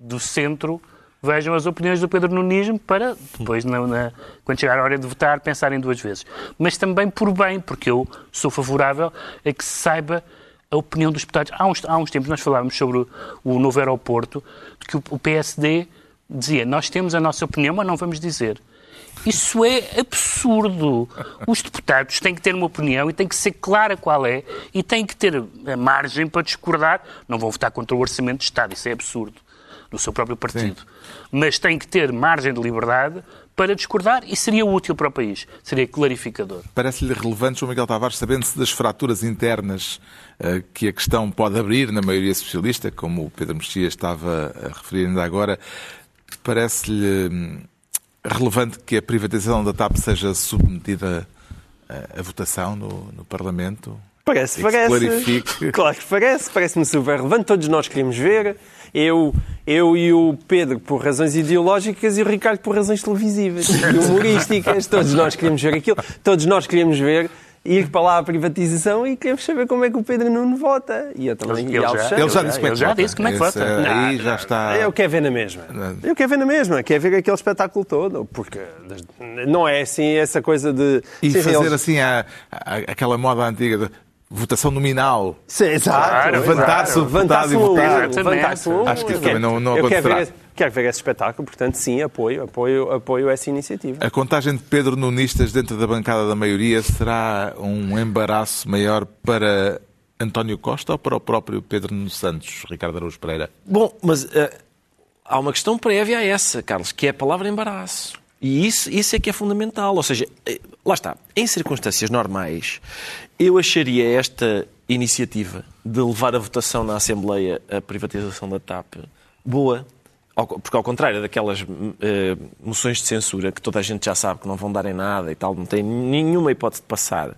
do centro vejam as opiniões do Pedro Nunismo para depois, na, na- quando chegar a hora de votar, pensarem duas vezes. Mas também por bem, porque eu sou favorável a que se saiba a opinião dos deputados. Há uns, há uns tempos nós falávamos sobre o, o novo aeroporto, de que o, o PSD dizia nós temos a nossa opinião, mas não vamos dizer. Isso é absurdo. Os deputados têm que ter uma opinião e tem que ser clara qual é e têm que ter a margem para discordar. Não vão votar contra o Orçamento de Estado, isso é absurdo, do seu próprio partido. Mas têm que ter margem de liberdade para discordar e seria útil para o país, seria clarificador. Parece-lhe relevante, João Miguel Tavares, sabendo-se das fraturas internas eh, que a questão pode abrir na maioria socialista, como o Pedro Mexia estava a referir ainda agora, parece-lhe hum, relevante que a privatização da TAP seja submetida a, a votação no, no Parlamento? Parece, parece. clarifique. Claro que parece, parece-me super relevante. Todos nós queremos ver. Eu, eu e o Pedro por razões ideológicas e o Ricardo por razões televisivas e humorísticas. Todos nós queremos ver aquilo. Todos nós queremos ver ir para lá a privatização e queremos saber como é que o Pedro Nuno vota. E eu também. Ele e já- Alexandre. Ele já disse como é ele que já vota. disse como é que Esse, vota. eh, Aí já está. Eu quero ver na mesma. Eu quero ver na mesma. Quero ver aquele espetáculo todo. Porque não é assim essa coisa de. E Sim, fazer eles- assim a, a- aquela moda antiga de votação nominal. Sim, exato. Claro, Levantar-se o Exato. deputado e Levantar-se um, votar. levantar-se um. Acho que isso também não- não eu quero ver, acontecerá. Quero ver esse espetáculo, portanto, sim, apoio, apoio, apoio essa iniciativa. A contagem de Pedro Nunistas dentro da bancada da maioria será um embaraço maior para António Costa ou para o próprio Pedro Nuno Santos, Ricardo Araújo Pereira? Bom, mas eh, há uma questão prévia a essa, Carlos, que é a palavra embaraço. E isso, isso é que é fundamental. Ou seja, eh, lá está. Em circunstâncias normais, eu acharia esta iniciativa de levar a votação na Assembleia a privatização da TAP boa. Porque, ao contrário daquelas eh, moções de censura que toda a gente já sabe que não vão dar em nada e tal, não tem nenhuma hipótese de passar.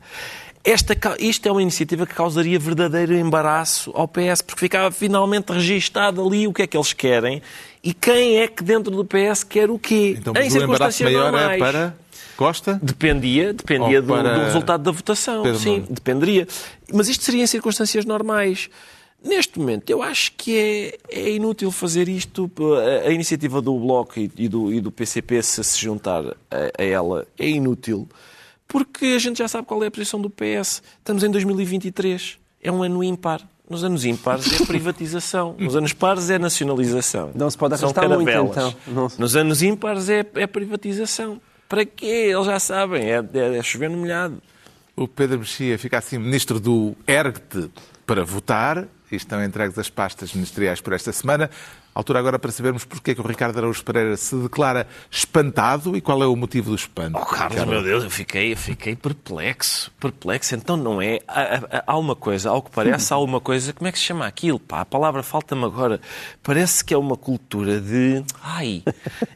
Esta, isto é uma iniciativa que causaria verdadeiro embaraço ao PS, porque ficava finalmente registado ali o que é que eles querem e quem é que dentro do PS quer o quê. Então, em circunstâncias maior normais. é para Costa? Dependia, dependia do, do resultado da votação. Pedro Sim, Nuno? dependeria. Mas isto seria em circunstâncias normais. Neste momento, eu acho que é, é inútil fazer isto. A, a iniciativa do Bloco e, e do, e do PCP, se se juntar a, a ela, é inútil. Porque a gente já sabe qual é a posição do PS. Estamos em 2023. É um ano ímpar. Nos anos ímpares é privatização. Nos anos pares é nacionalização. Não se pode São arrastar muito, então. Não Nos anos ímpares é, é privatização. Para quê? Eles já sabem. É, é, é chover no molhado. O Pedro Mexia fica assim ministro do ERGT para votar e estão entregues as pastas ministeriais por esta semana. Altura agora para sabermos porque é que o Ricardo Araújo Pereira se declara espantado e qual é o motivo do espanto. Oh, Carlos, Ricardo. meu Deus, eu fiquei, eu fiquei perplexo. Perplexo. Então não é. Há, há- uma coisa, ao que parece, há uma coisa. Como é que se chama aquilo? Pá, a palavra falta-me agora. Parece que é uma cultura de. Ai!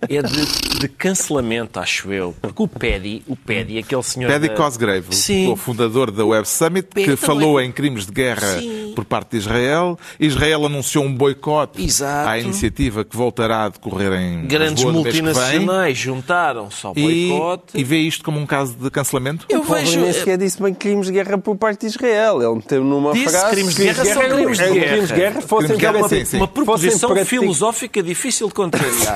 É de, de cancelamento, acho eu. Porque o Pedi, o Pedi, aquele senhor. Paddy da- Cosgrave, Sim. o fundador da Web Summit, que Paddy falou também. em crimes de guerra Sim. por parte de Israel. Israel anunciou um boicote Exato. à iniciativa que voltará a decorrer em Grandes Lisboa multinacionais juntaram-se ao E, boicote. e vê isto como um caso de cancelamento? Eu O vejo. nem sequer disse bem crimes de guerra por parte de Israel. Ele meteu numa Disse frase... crimes de guerra são crimes de é, guerra. Crimes de guerra fossem Crimes de guerra, fossem- sim, sim. Uma proposição fossem filosófica difícil de contrariar.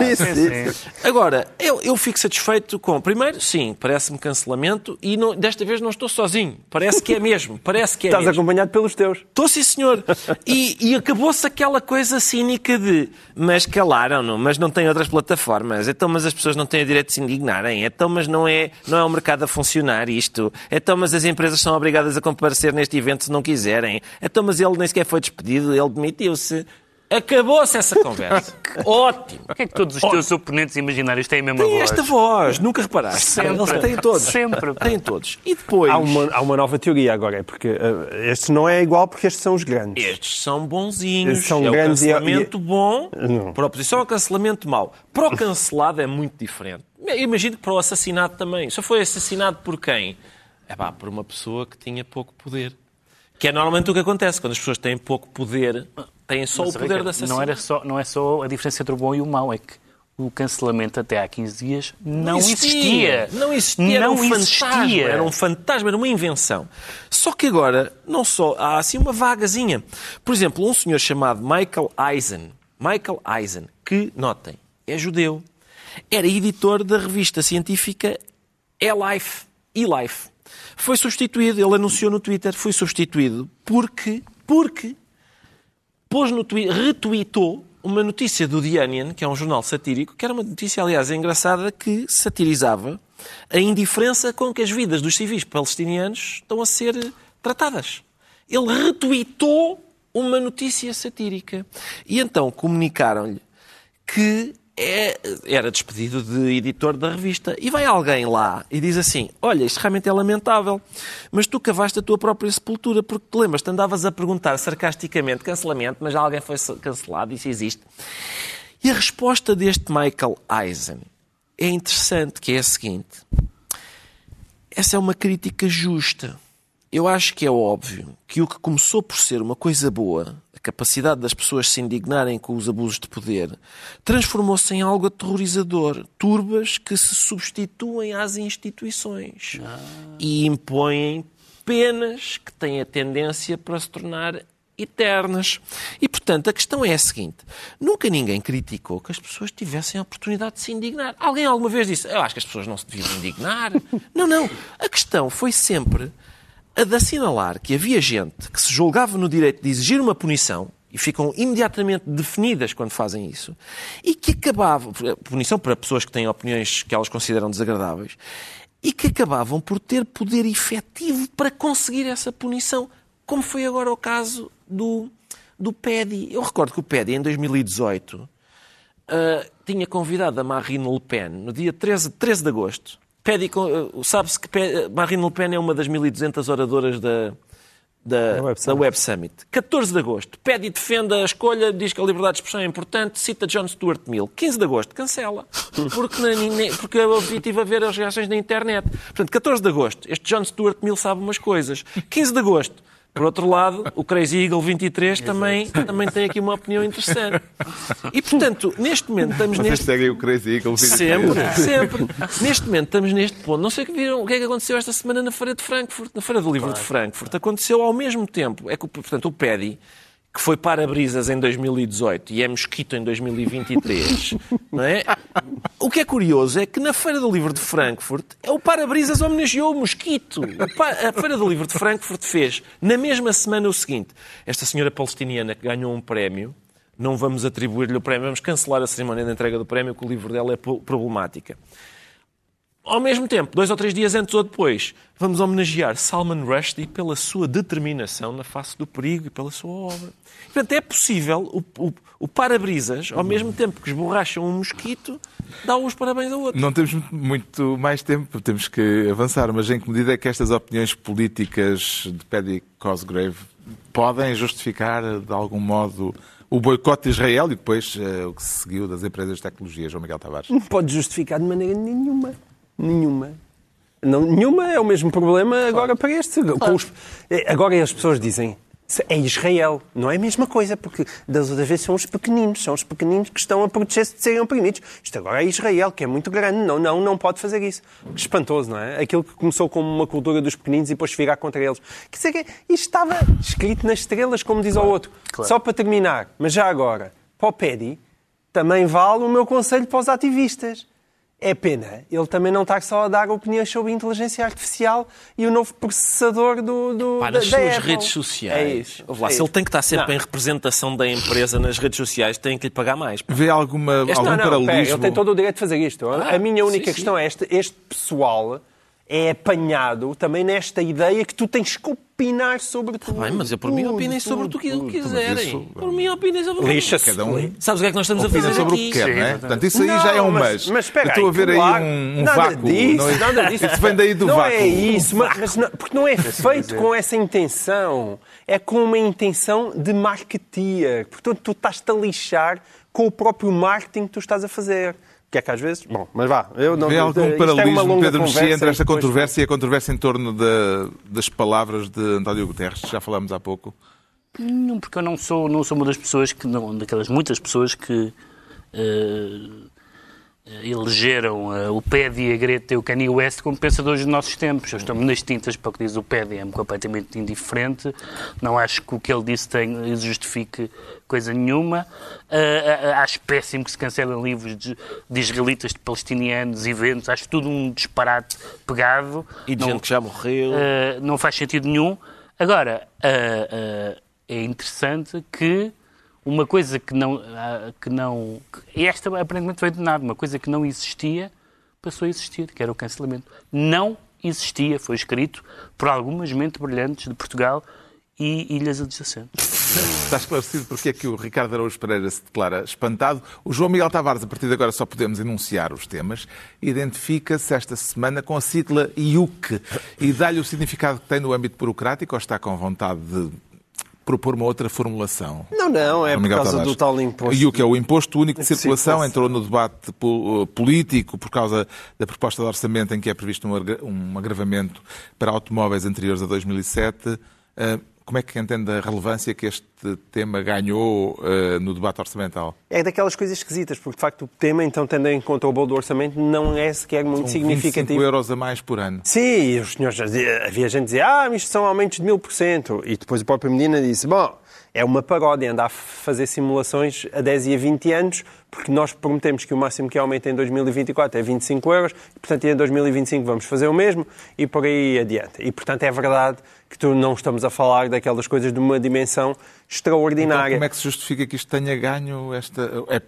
Agora, eu, eu fico satisfeito com. Primeiro, sim, parece-me cancelamento e não- desta vez não estou sozinho. Parece que é mesmo. Parece que é Estás mesmo. acompanhado pelos teus. Estou, sim, senhor. E, e acabou-se aquela coisa cínica de Mas calaram-no, mas não têm outras plataformas. Então, mas as pessoas não têm o direito de se indignarem. Então, mas não é, não é o mercado a funcionar isto. Então, mas as empresas são obrigadas a comparecer neste evento se não quiserem. Então, mas ele nem sequer foi despedido, ele demitiu-se. Acabou-se essa conversa. Ótimo. Porquê é que todos os teus oponentes imaginários têm a mesma Tem voz? esta voz, nunca reparaste. Sempre. Eles têm todos. Sempre. Têm todos. E depois, Há uma, há uma nova teoria agora, é porque eh, este não é igual porque estes são os grandes. estes são bonzinhos. Estes são é grandes o e- cancelamento bom Não. para a oposição ao cancelamento mau. Para o cancelado é muito diferente. Imagino que para o assassinado também. Só foi assassinado por quem? É pá, por uma pessoa que tinha pouco poder. Que é normalmente o que acontece. Quando as pessoas têm pouco poder, têm só Mas, o poder Ricardo, de assassinar. não, era só, não é só a diferença entre o bom e o mau, é que o cancelamento até há 15 dias não, existia. Não existia. Era Não um fantasma. existia. Era um fantasma, era uma invenção. Só que agora, não só, há assim uma vagazinha. Por exemplo, um senhor chamado Michael Eisen. Michael Eisen, que, notem, é judeu. Era editor da revista científica E-Life. E-Life. Foi substituído, ele anunciou no Twitter, foi substituído porque, porque pôs no retweetou uma notícia do The Onion, que é um jornal satírico, que era uma notícia, aliás, engraçada, que satirizava a indiferença com que as vidas dos civis palestinianos estão a ser tratadas. Ele retweetou uma notícia satírica. E então comunicaram-lhe que é- era despedido de editor da revista. E vai alguém lá e diz assim: Olha, isto realmente é lamentável, mas tu cavaste a tua própria sepultura, porque te lembras, te andavas a perguntar sarcasticamente cancelamento, mas alguém foi cancelado, isso existe. E a resposta deste Michael Eisen é interessante, que é a seguinte. Essa é uma crítica justa. Eu acho que é óbvio que o que começou por ser uma coisa boa, capacidade das pessoas se indignarem com os abusos de poder, transformou-se em algo aterrorizador. Turbas que se substituem às instituições e impõem penas que têm a tendência para se tornar eternas. E, portanto, a questão é a seguinte. Nunca ninguém criticou que as pessoas tivessem a oportunidade de se indignar. Alguém alguma vez disse, eu acho que as pessoas não se deviam indignar. Não, não. A questão foi sempre a de assinalar que havia gente que se julgava no direito de exigir uma punição e ficam imediatamente definidas quando fazem isso, e que acabavam, punição para pessoas que têm opiniões que elas consideram desagradáveis, e que acabavam por ter poder efetivo para conseguir essa punição, como foi agora o caso do, do PEDI. Eu recordo que o PEDI, em 2018, ah, tinha convidado a Marine Le Pen no dia 13, 13 de agosto. Uh, Sabe-se que Pe- Marine Le Pen é uma das 1.200 oradoras da, da, Da Web da Summit. Web Summit. 14 de agosto. Pede e defende a escolha, diz que a liberdade de expressão é importante, cita John Stuart Mill. 15 de agosto, cancela. Porque, na- porque eu estive a ver as reações na internet. Portanto, 14 de agosto, este John Stuart Mill sabe umas coisas. 15 de agosto, por outro lado, o Crazy Eagle 23 também, também tem aqui uma opinião interessante. E, portanto, neste momento estamos Vocês neste... seguem o Crazy Eagle. Sempre, sempre. Neste momento estamos neste ponto. Não sei o que viram, o que é que aconteceu esta semana na Feira de Frankfurt, na Feira do Livro de Frankfurt. Aconteceu ao mesmo tempo. É que, portanto, o PEDI, que foi para-brisas em 2018 e é mosquito em 2023, não é? O que é curioso é que na Feira do Livro de Frankfurt é o para-brisas homenageou o mosquito. A Feira do Livro de Frankfurt fez na mesma semana o seguinte: esta senhora palestiniana que ganhou um prémio, não vamos atribuir-lhe o prémio, vamos cancelar a cerimónia de entrega do prémio, que o livro dela é problemática. Ao mesmo tempo, dois ou três dias antes ou depois, vamos homenagear Salman Rushdie pela sua determinação na face do perigo e pela sua obra. Portanto, é possível o, o, o para-brisas, ao mesmo tempo que esborracham um mosquito, dá os parabéns ao outro. Não temos muito mais tempo, temos que avançar, mas em que medida é que estas opiniões políticas de Paddy Cosgrave podem justificar, de algum modo, o boicote de Israel e depois eh, o que se seguiu das empresas de tecnologia, João Miguel Tavares? Não pode justificar de maneira nenhuma. Nenhuma. Não, nenhuma é o mesmo problema agora para este. Os- eh, agora as pessoas dizem "Se- é Israel. Não é a mesma coisa, porque das outras vezes são os pequeninos. São os pequeninos que estão a proteger-se de serem oprimidos. Isto agora é Israel, que é muito grande. Não, não, não pode fazer isso. Que espantoso, não é? Aquilo que começou como uma cultura dos pequeninos e depois virar contra eles. Quer dizer, que isto estava escrito nas estrelas, como diz o outro. claro. Só para terminar, mas já agora, para o PEDI, também vale o meu conselho para os ativistas. É pena. Ele também não está só a dar opiniões sobre a inteligência artificial e o novo processador do, do Pá, da, nas da suas Apple. redes sociais. É isso. Lá, é se ele tem que estar sempre Não. em representação da empresa nas redes sociais, tem que lhe pagar mais. pá. Vê alguma, Este- algum não, não, pera, paralelismo? ele tem todo o direito de fazer isto. a minha única sim, sim. questão é esta, este pessoal é apanhado também nesta ideia que tu tens que opinar sobre tudo. Bem, mas eu por mim Tudo, opinem sobre tudo, o que tudo. quiserem. isso- Por mim opinem sobre o que Lixa-se. Cada um Sabes o que é que nós estamos a fazer sobre o aqui? que quer, Sim, não é? Portanto, isso aí Não, já é um mas- mas. mas espera Eu estou a ver claro, aí um, um nada vácuo. Disso, não é? nada disso. Isso vem daí do não vácuo. é isso, mas, mas não- porque não é feito com essa intenção. É com uma intenção de marketeer. Portanto, tu estás-te a lixar com o próprio marketing que tu estás a fazer. Que é que às vezes... Bom, mas vá. Eu não, Vê algum isto é uma paralelismo, longa Pedro Mexia, entre esta depois- controvérsia e a controvérsia em torno da- das palavras de António Guterres, que já falámos há pouco? Não, porque eu não sou, não sou uma das pessoas que, não, daquelas muitas pessoas que eh, elegeram eh, o Pedi, a Greta e o Kanye West como pensadores dos nossos tempos. Eu estou-me nas tintas para o que diz o Pedi, é-me completamente indiferente. Não acho que o que ele disse tem, justifique coisa nenhuma. Eh, eh, acho péssimo que se cancelem livros de, de israelitas, de palestinianos, eventos. Acho tudo um disparate pegado. E de Não- gente que já morreu. Uh, não faz sentido nenhum. Agora, uh, uh, é interessante que uma coisa que não. uh, que não esta aparentemente veio de nada, uma coisa que não existia passou a existir, que era o cancelamento. Não existia, foi escrito por algumas mentes brilhantes de Portugal e ilhas adjacentes. Está esclarecido porque é que o Ricardo Araújo Pereira se declara espantado. O João Miguel Tavares, a partir de agora só podemos enunciar os temas, identifica-se esta semana com a sigla IUC e dá-lhe o significado que tem no âmbito burocrático ou está com vontade de propor uma outra formulação? Não, não, é por causa Tavares. do tal imposto. IUC é o Imposto Único de Circulação, circulação. entrou no debate po- político por causa da proposta de orçamento em que é previsto um um agravamento para automóveis anteriores a 2007. Como é que entende a relevância que este tema ganhou ah, no debate orçamental? É daquelas coisas esquisitas, porque de facto o tema, então, tendo em conta o bolo do orçamento, não é sequer muito São 25 significativo. euros a mais por ano. Sim, e os senhores, havia gente que dizia, ah, isto são aumentos de mil por cento. E depois o próprio Medina disse, bom, é uma paródia andar a fazer simulações a 10 e a 20 anos, porque nós prometemos que o máximo que aumenta em 2024 é 25 euros, e, portanto, em 2025 vamos fazer o mesmo, e por aí adiante. E, portanto, é verdade que tu não estamos a falar daquelas coisas de uma dimensão Então, extraordinária. como é que se justifica que isto tenha ganho esta. é-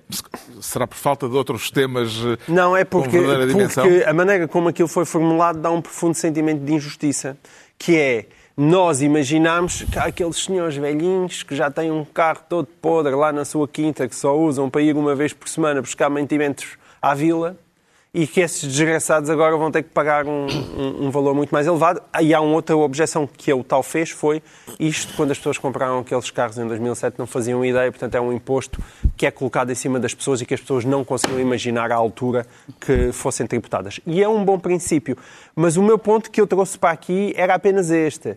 será por falta de outros temas Não, é porque, porque a maneira como aquilo foi formulado dá um profundo sentimento de injustiça, que é nós imaginamos que há aqueles senhores velhinhos que já têm um carro todo podre lá na sua quinta, que só usam para ir uma vez por semana buscar mantimentos à vila, e que esses desgraçados agora vão ter que pagar um, um- um valor muito mais elevado. E há uma outra objeção que o tal fez, foi isto, quando as pessoas compraram aqueles carros em 2007, não faziam ideia, portanto é um imposto que é colocado em cima das pessoas e que as pessoas não conseguiam imaginar à altura que fossem tributadas. E é um bom princípio. Mas o meu ponto que eu trouxe para aqui era apenas este.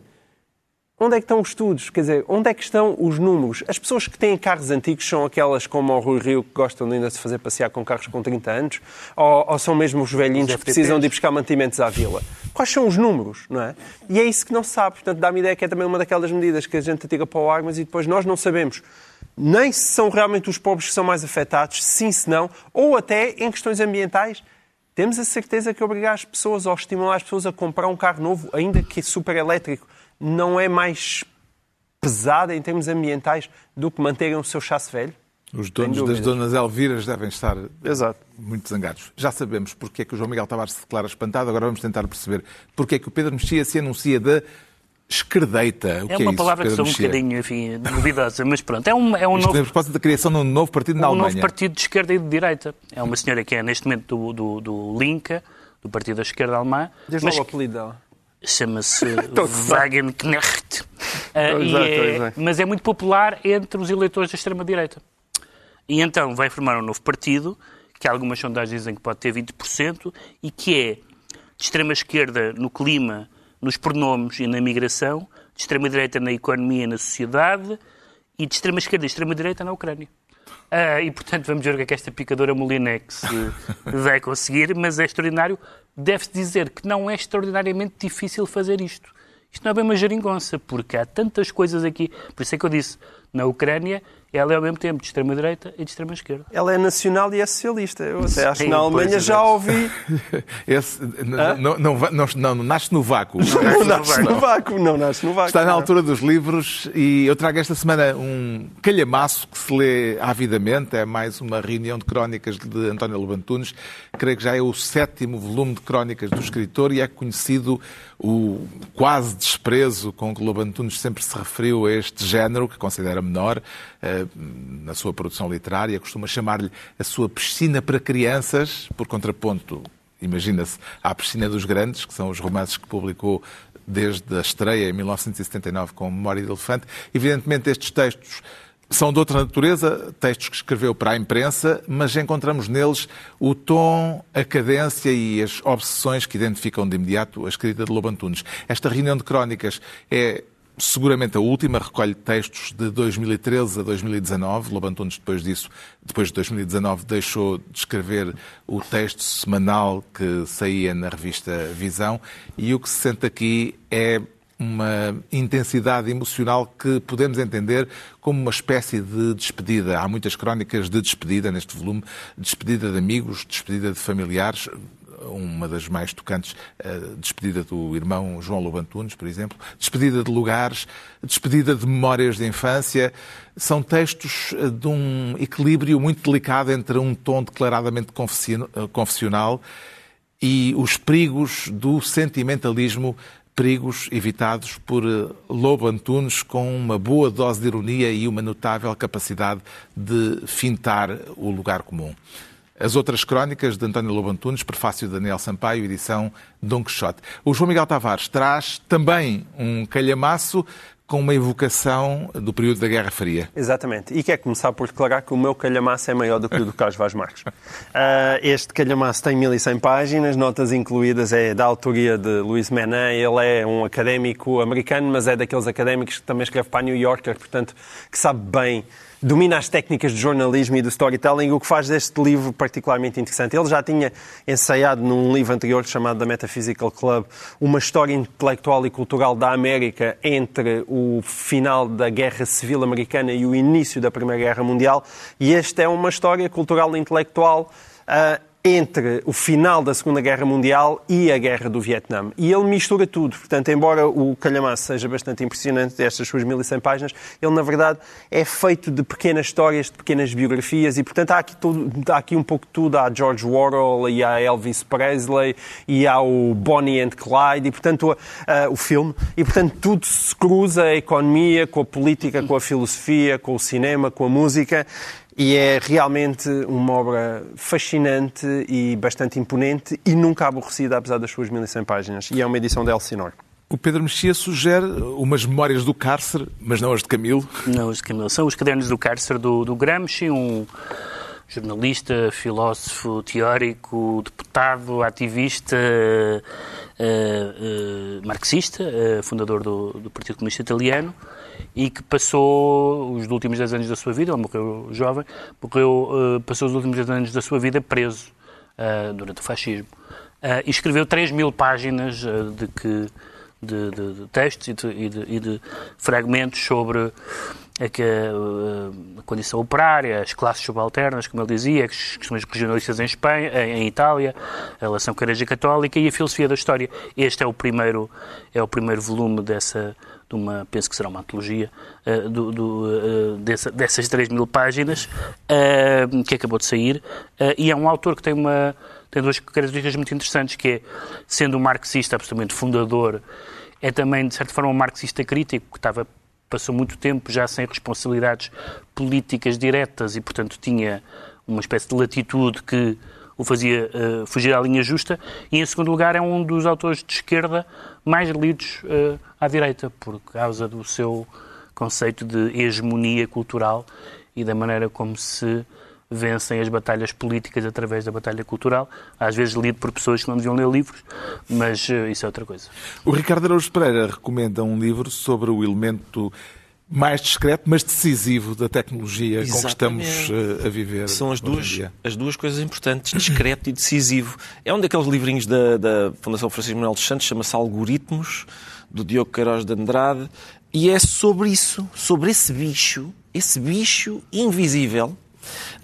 Onde é que estão os estudos? Quer dizer, onde é que estão os números? As pessoas que têm carros antigos são aquelas como o Rui Rio que gostam de ainda se fazer passear com carros com 30 anos? Ou, ou são mesmo os velhinhos Os que precisam de ir buscar mantimentos à vila? Quais são os números, não é? E é isso que não se sabe. Portanto, dá-me ideia que é também uma daquelas medidas que a gente atira para o ar, mas e depois nós não sabemos nem se são realmente os pobres que são mais afetados, sim, se não, ou até em questões ambientais. Temos a certeza que obrigar as pessoas ou estimular as pessoas a comprar um carro novo, ainda que super elétrico, não é mais pesado em termos ambientais do que manterem o seu chasse velho? Os donos das donas Elviras devem estar Exato. muito zangados. Já sabemos porque é que o João Miguel Tavares se declara espantado, agora vamos tentar perceber porque é que o Pedro Mexia se anuncia da esquerdeita. O É que uma isso, palavra que Pedro sou um bocadinho enfim, duvidosa, mas pronto, é um, é um Isto novo é a propósito da criação de um novo partido na um Alemanha. novo partido de esquerda e de direita. É uma senhora que é, neste momento, do, do, do Linke, do Partido da Esquerda Alemã, Diz mas lá o apelido dela. Chama-se. Wagenknecht. Ah, Estou a e gozar, estou a é- mas é muito popular entre os eleitores da extrema-direita. E então vai formar um novo partido, que algumas sondagens dizem que pode ter 20%, e que é de extrema-esquerda no clima, nos pronomes e na migração, de extrema-direita na economia e na sociedade, e de extrema-esquerda e extrema-direita na Ucrânia. Ah, e, portanto, vamos ver o que é que esta picadora Molinex eh, vai conseguir, mas é extraordinário. Deve-se dizer que não é extraordinariamente difícil fazer isto. Isto não é bem uma geringonça, porque há tantas coisas aqui. Por isso é que eu disse, na Ucrânia, ela é ao mesmo tempo de extrema-direita e de extrema-esquerda. Ela é nacional e é socialista. Eu até acho que na Alemanha já ouvi. Esse, não, nasce no vácuo. Não nasce no vácuo. Não nasce no vácuo. Está na altura dos livros e eu trago esta semana um calhamaço que se lê avidamente. É mais uma reunião de crónicas de António Lobantunes. Creio que já é o sétimo volume de crónicas do escritor e é conhecido o quase desprezo com que Lobantunes sempre se referiu a este género, que considera menor, eh, na sua produção literária. Costuma chamar-lhe a sua piscina para crianças, por contraponto imagina-se, à piscina dos grandes, que são os romances que publicou desde a estreia em 1979 com Memória de Elefante. Evidentemente, estes textos são de outra natureza, textos que escreveu para a imprensa, mas encontramos neles o tom, a cadência e as obsessões que identificam de imediato a escrita de Lobo Antunes. Esta reunião de crónicas é seguramente a última, recolhe textos de 2013 a 2019. Lobo Antunes, depois disso, depois de 2019, deixou de escrever o texto semanal que saía na revista Visão e o que se sente aqui é uma intensidade emocional que podemos entender como uma espécie de despedida. Há muitas crónicas de despedida neste volume, despedida de amigos, despedida de familiares, uma das mais tocantes, a despedida do irmão João Lobo Antunes, por exemplo, despedida de lugares, despedida de memórias de infância. São textos eh, de um equilíbrio muito delicado entre um tom declaradamente eh, confessional e os perigos do sentimentalismo, perigos evitados por eh, Lobo Antunes com uma boa dose de ironia e uma notável capacidade de fintar o lugar comum. As outras crónicas de António Lobo Antunes, prefácio de Daniel Sampaio, edição Dom Quixote. O João Miguel Tavares traz também um calhamaço com uma evocação do período da Guerra Fria. Exatamente. E quer começar por declarar que o meu calhamaço é maior do que o do Carlos Vaz Marques. Ah, este calhamaço tem 1100 páginas, notas incluídas, é da autoria de Luís Menin. Ele é um académico americano, mas é daqueles académicos que também escreve para a New Yorker, portanto, que sabe bem domina as técnicas de jornalismo e do storytelling, o que faz deste livro particularmente interessante. Ele já tinha ensaiado num livro anterior chamado The Metaphysical Club uma história intelectual e cultural da América entre o final da Guerra Civil Americana e o início da Primeira Guerra Mundial, e esta é uma história cultural e intelectual ah, entre o final da Segunda Guerra Mundial e a Guerra do Vietnã. E ele mistura tudo. Portanto, embora o calhamaço seja bastante impressionante, estas suas 1100 páginas, ele, na verdade, é feito de pequenas histórias, de pequenas biografias, e, portanto, há aqui, há aqui um pouco de tudo. Há George Orwell, e há Elvis Presley, e há o Bonnie and Clyde, e, portanto, o filme. E, portanto, tudo se cruza, a economia, com a política, com a filosofia, com o cinema, com a música. E é realmente uma obra fascinante e bastante imponente e nunca aborrecida, apesar das suas 1100 páginas. E é uma edição de Elsinore. O Pedro Mexia sugere umas memórias do cárcere, mas não as de Camilo. Não, os Camilo, são os cadernos do cárcere do, do Gramsci, um jornalista, filósofo, teórico, deputado, ativista, eh, eh, marxista, eh, fundador do, do Partido Comunista Italiano e que passou os últimos 10 anos da sua vida, ele morreu jovem, morreu, eh, passou os últimos 10 anos da sua vida preso eh, durante o fascismo. Eh, e escreveu 3 mil páginas de que de, de- de textos e e e de fragmentos sobre a, que, eh, a condição operária, as classes subalternas, como ele dizia, as questões regionalistas em Espanha, em, em Itália, a relação com a Igreja Católica e a filosofia da história. Este é o primeiro, é o primeiro volume dessa, de uma, penso que será uma antologia, eh, do, do, eh, dessa- dessas 3 mil páginas, eh, que acabou de sair, e é um autor que tem uma tem duas características muito interessantes, que é, sendo um marxista absolutamente fundador, é também, de certa forma, um marxista crítico, que estava, passou muito tempo já sem responsabilidades políticas diretas e, portanto, tinha uma espécie de latitude que o fazia eh, fugir à linha justa. E, em segundo lugar, é um dos autores de esquerda mais lidos eh, à direita, por causa do seu conceito de hegemonia cultural e da maneira como se vencem as batalhas políticas através da batalha cultural, às vezes lido por pessoas que não deviam ler livros, mas eh, isso é outra coisa. O Ricardo Araújo Pereira recomenda um livro sobre o elemento mais discreto, mas decisivo da tecnologia com que estamos Exatamente. eh, a viver. São as duas, as duas coisas importantes, discreto e decisivo. É um daqueles livrinhos da, da Fundação Francisco Manuel dos Santos, chama-se Algoritmos, do Diogo Queiroz de Andrade, e é sobre isso, sobre esse bicho esse bicho invisível,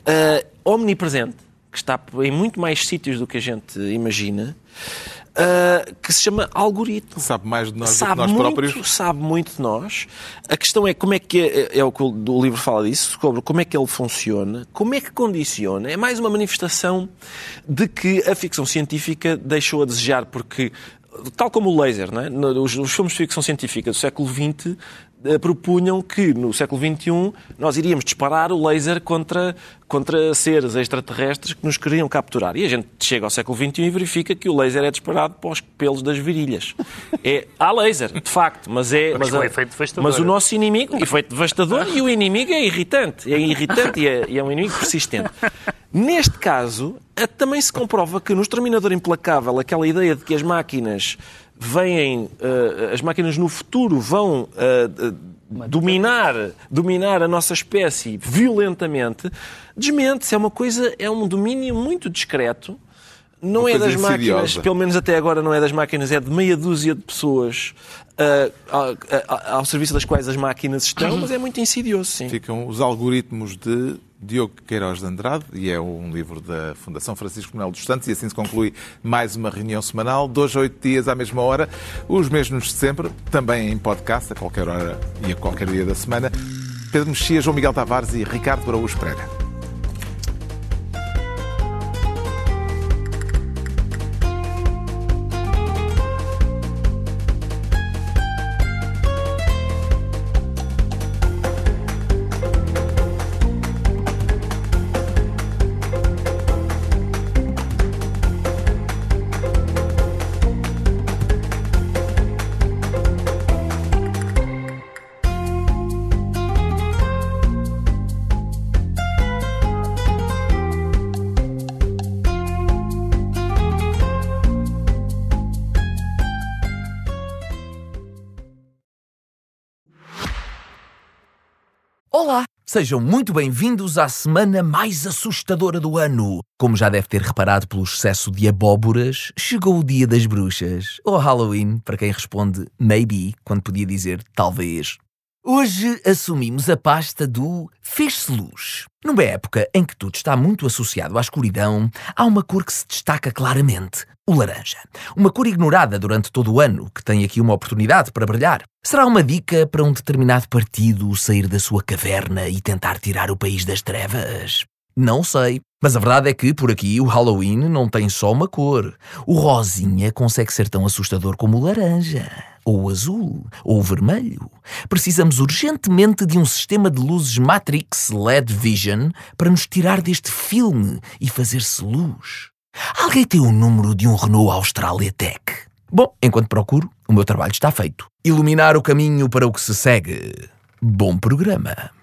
uh, omnipresente, que está em muito mais sítios do que a gente imagina, uh, que se chama algoritmo. Sabe mais de nós sabe do que nós muito, próprios. Sabe muito de nós. A questão é como é que é, é o que o livro fala disso, sobre como é que ele funciona, como é que condiciona. É mais uma manifestação de que a ficção científica deixou a desejar, porque tal como o laser, não é? os, filmes de ficção científica do século XX propunham que no século XXI nós iríamos disparar o laser contra, contra seres extraterrestres que nos queriam capturar. E a gente chega ao século XXI e verifica que o laser é disparado para os pelos das virilhas. É, há laser, de facto, mas é. Mas, Mas, devastador. mas o nosso inimigo, efeito devastador, e o inimigo é irritante. É irritante e é, e é um inimigo persistente. Neste caso, eh, também se comprova que no Exterminador Implacável, aquela ideia de que as máquinas vêm, eh, as máquinas no futuro vão eh, dominar, dominar a nossa espécie violentamente, desmente-se. É uma coisa, é um domínio muito discreto. Não Uma é das máquinas, insidiosa. pelo menos até agora não é das máquinas, é de meia dúzia de pessoas ah, ao serviço das quais as máquinas estão, mas é muito insidioso, sim. Ficam os algoritmos de Diogo Queiroz de Andrade, e é um livro da Fundação Francisco Manuel dos Santos, e assim se conclui mais uma reunião semanal, dois a oito dias à mesma hora, os mesmos de sempre, também em podcast, a qualquer hora e a qualquer dia da semana. Pedro Mexia, João Miguel Tavares e Ricardo Araújo Pereira. Sejam muito bem-vindos à semana mais assustadora do ano. Como já deve ter reparado pelo excesso de abóboras, chegou o dia das bruxas, ou Halloween, para quem responde maybe, quando podia dizer talvez. Hoje assumimos a pasta do fez-se luz. Numa época em que tudo está muito associado à escuridão, há uma cor que se destaca claramente: o laranja. Uma cor ignorada durante todo o ano, que tem aqui uma oportunidade para brilhar. Será uma dica para um determinado partido sair da sua caverna e tentar tirar o país das trevas? Não sei. Mas a verdade é que, por aqui, o Halloween não tem só uma cor. O rosinha consegue ser tão assustador como o laranja, ou azul, ou vermelho. Precisamos urgentemente de um sistema de luzes Matrix LED Vision para nos tirar deste filme e fazer-se luz. Alguém tem o número de um Renault Australia Tech? Bom, enquanto procuro, o meu trabalho está feito. Iluminar o caminho para o que se segue. Bom programa.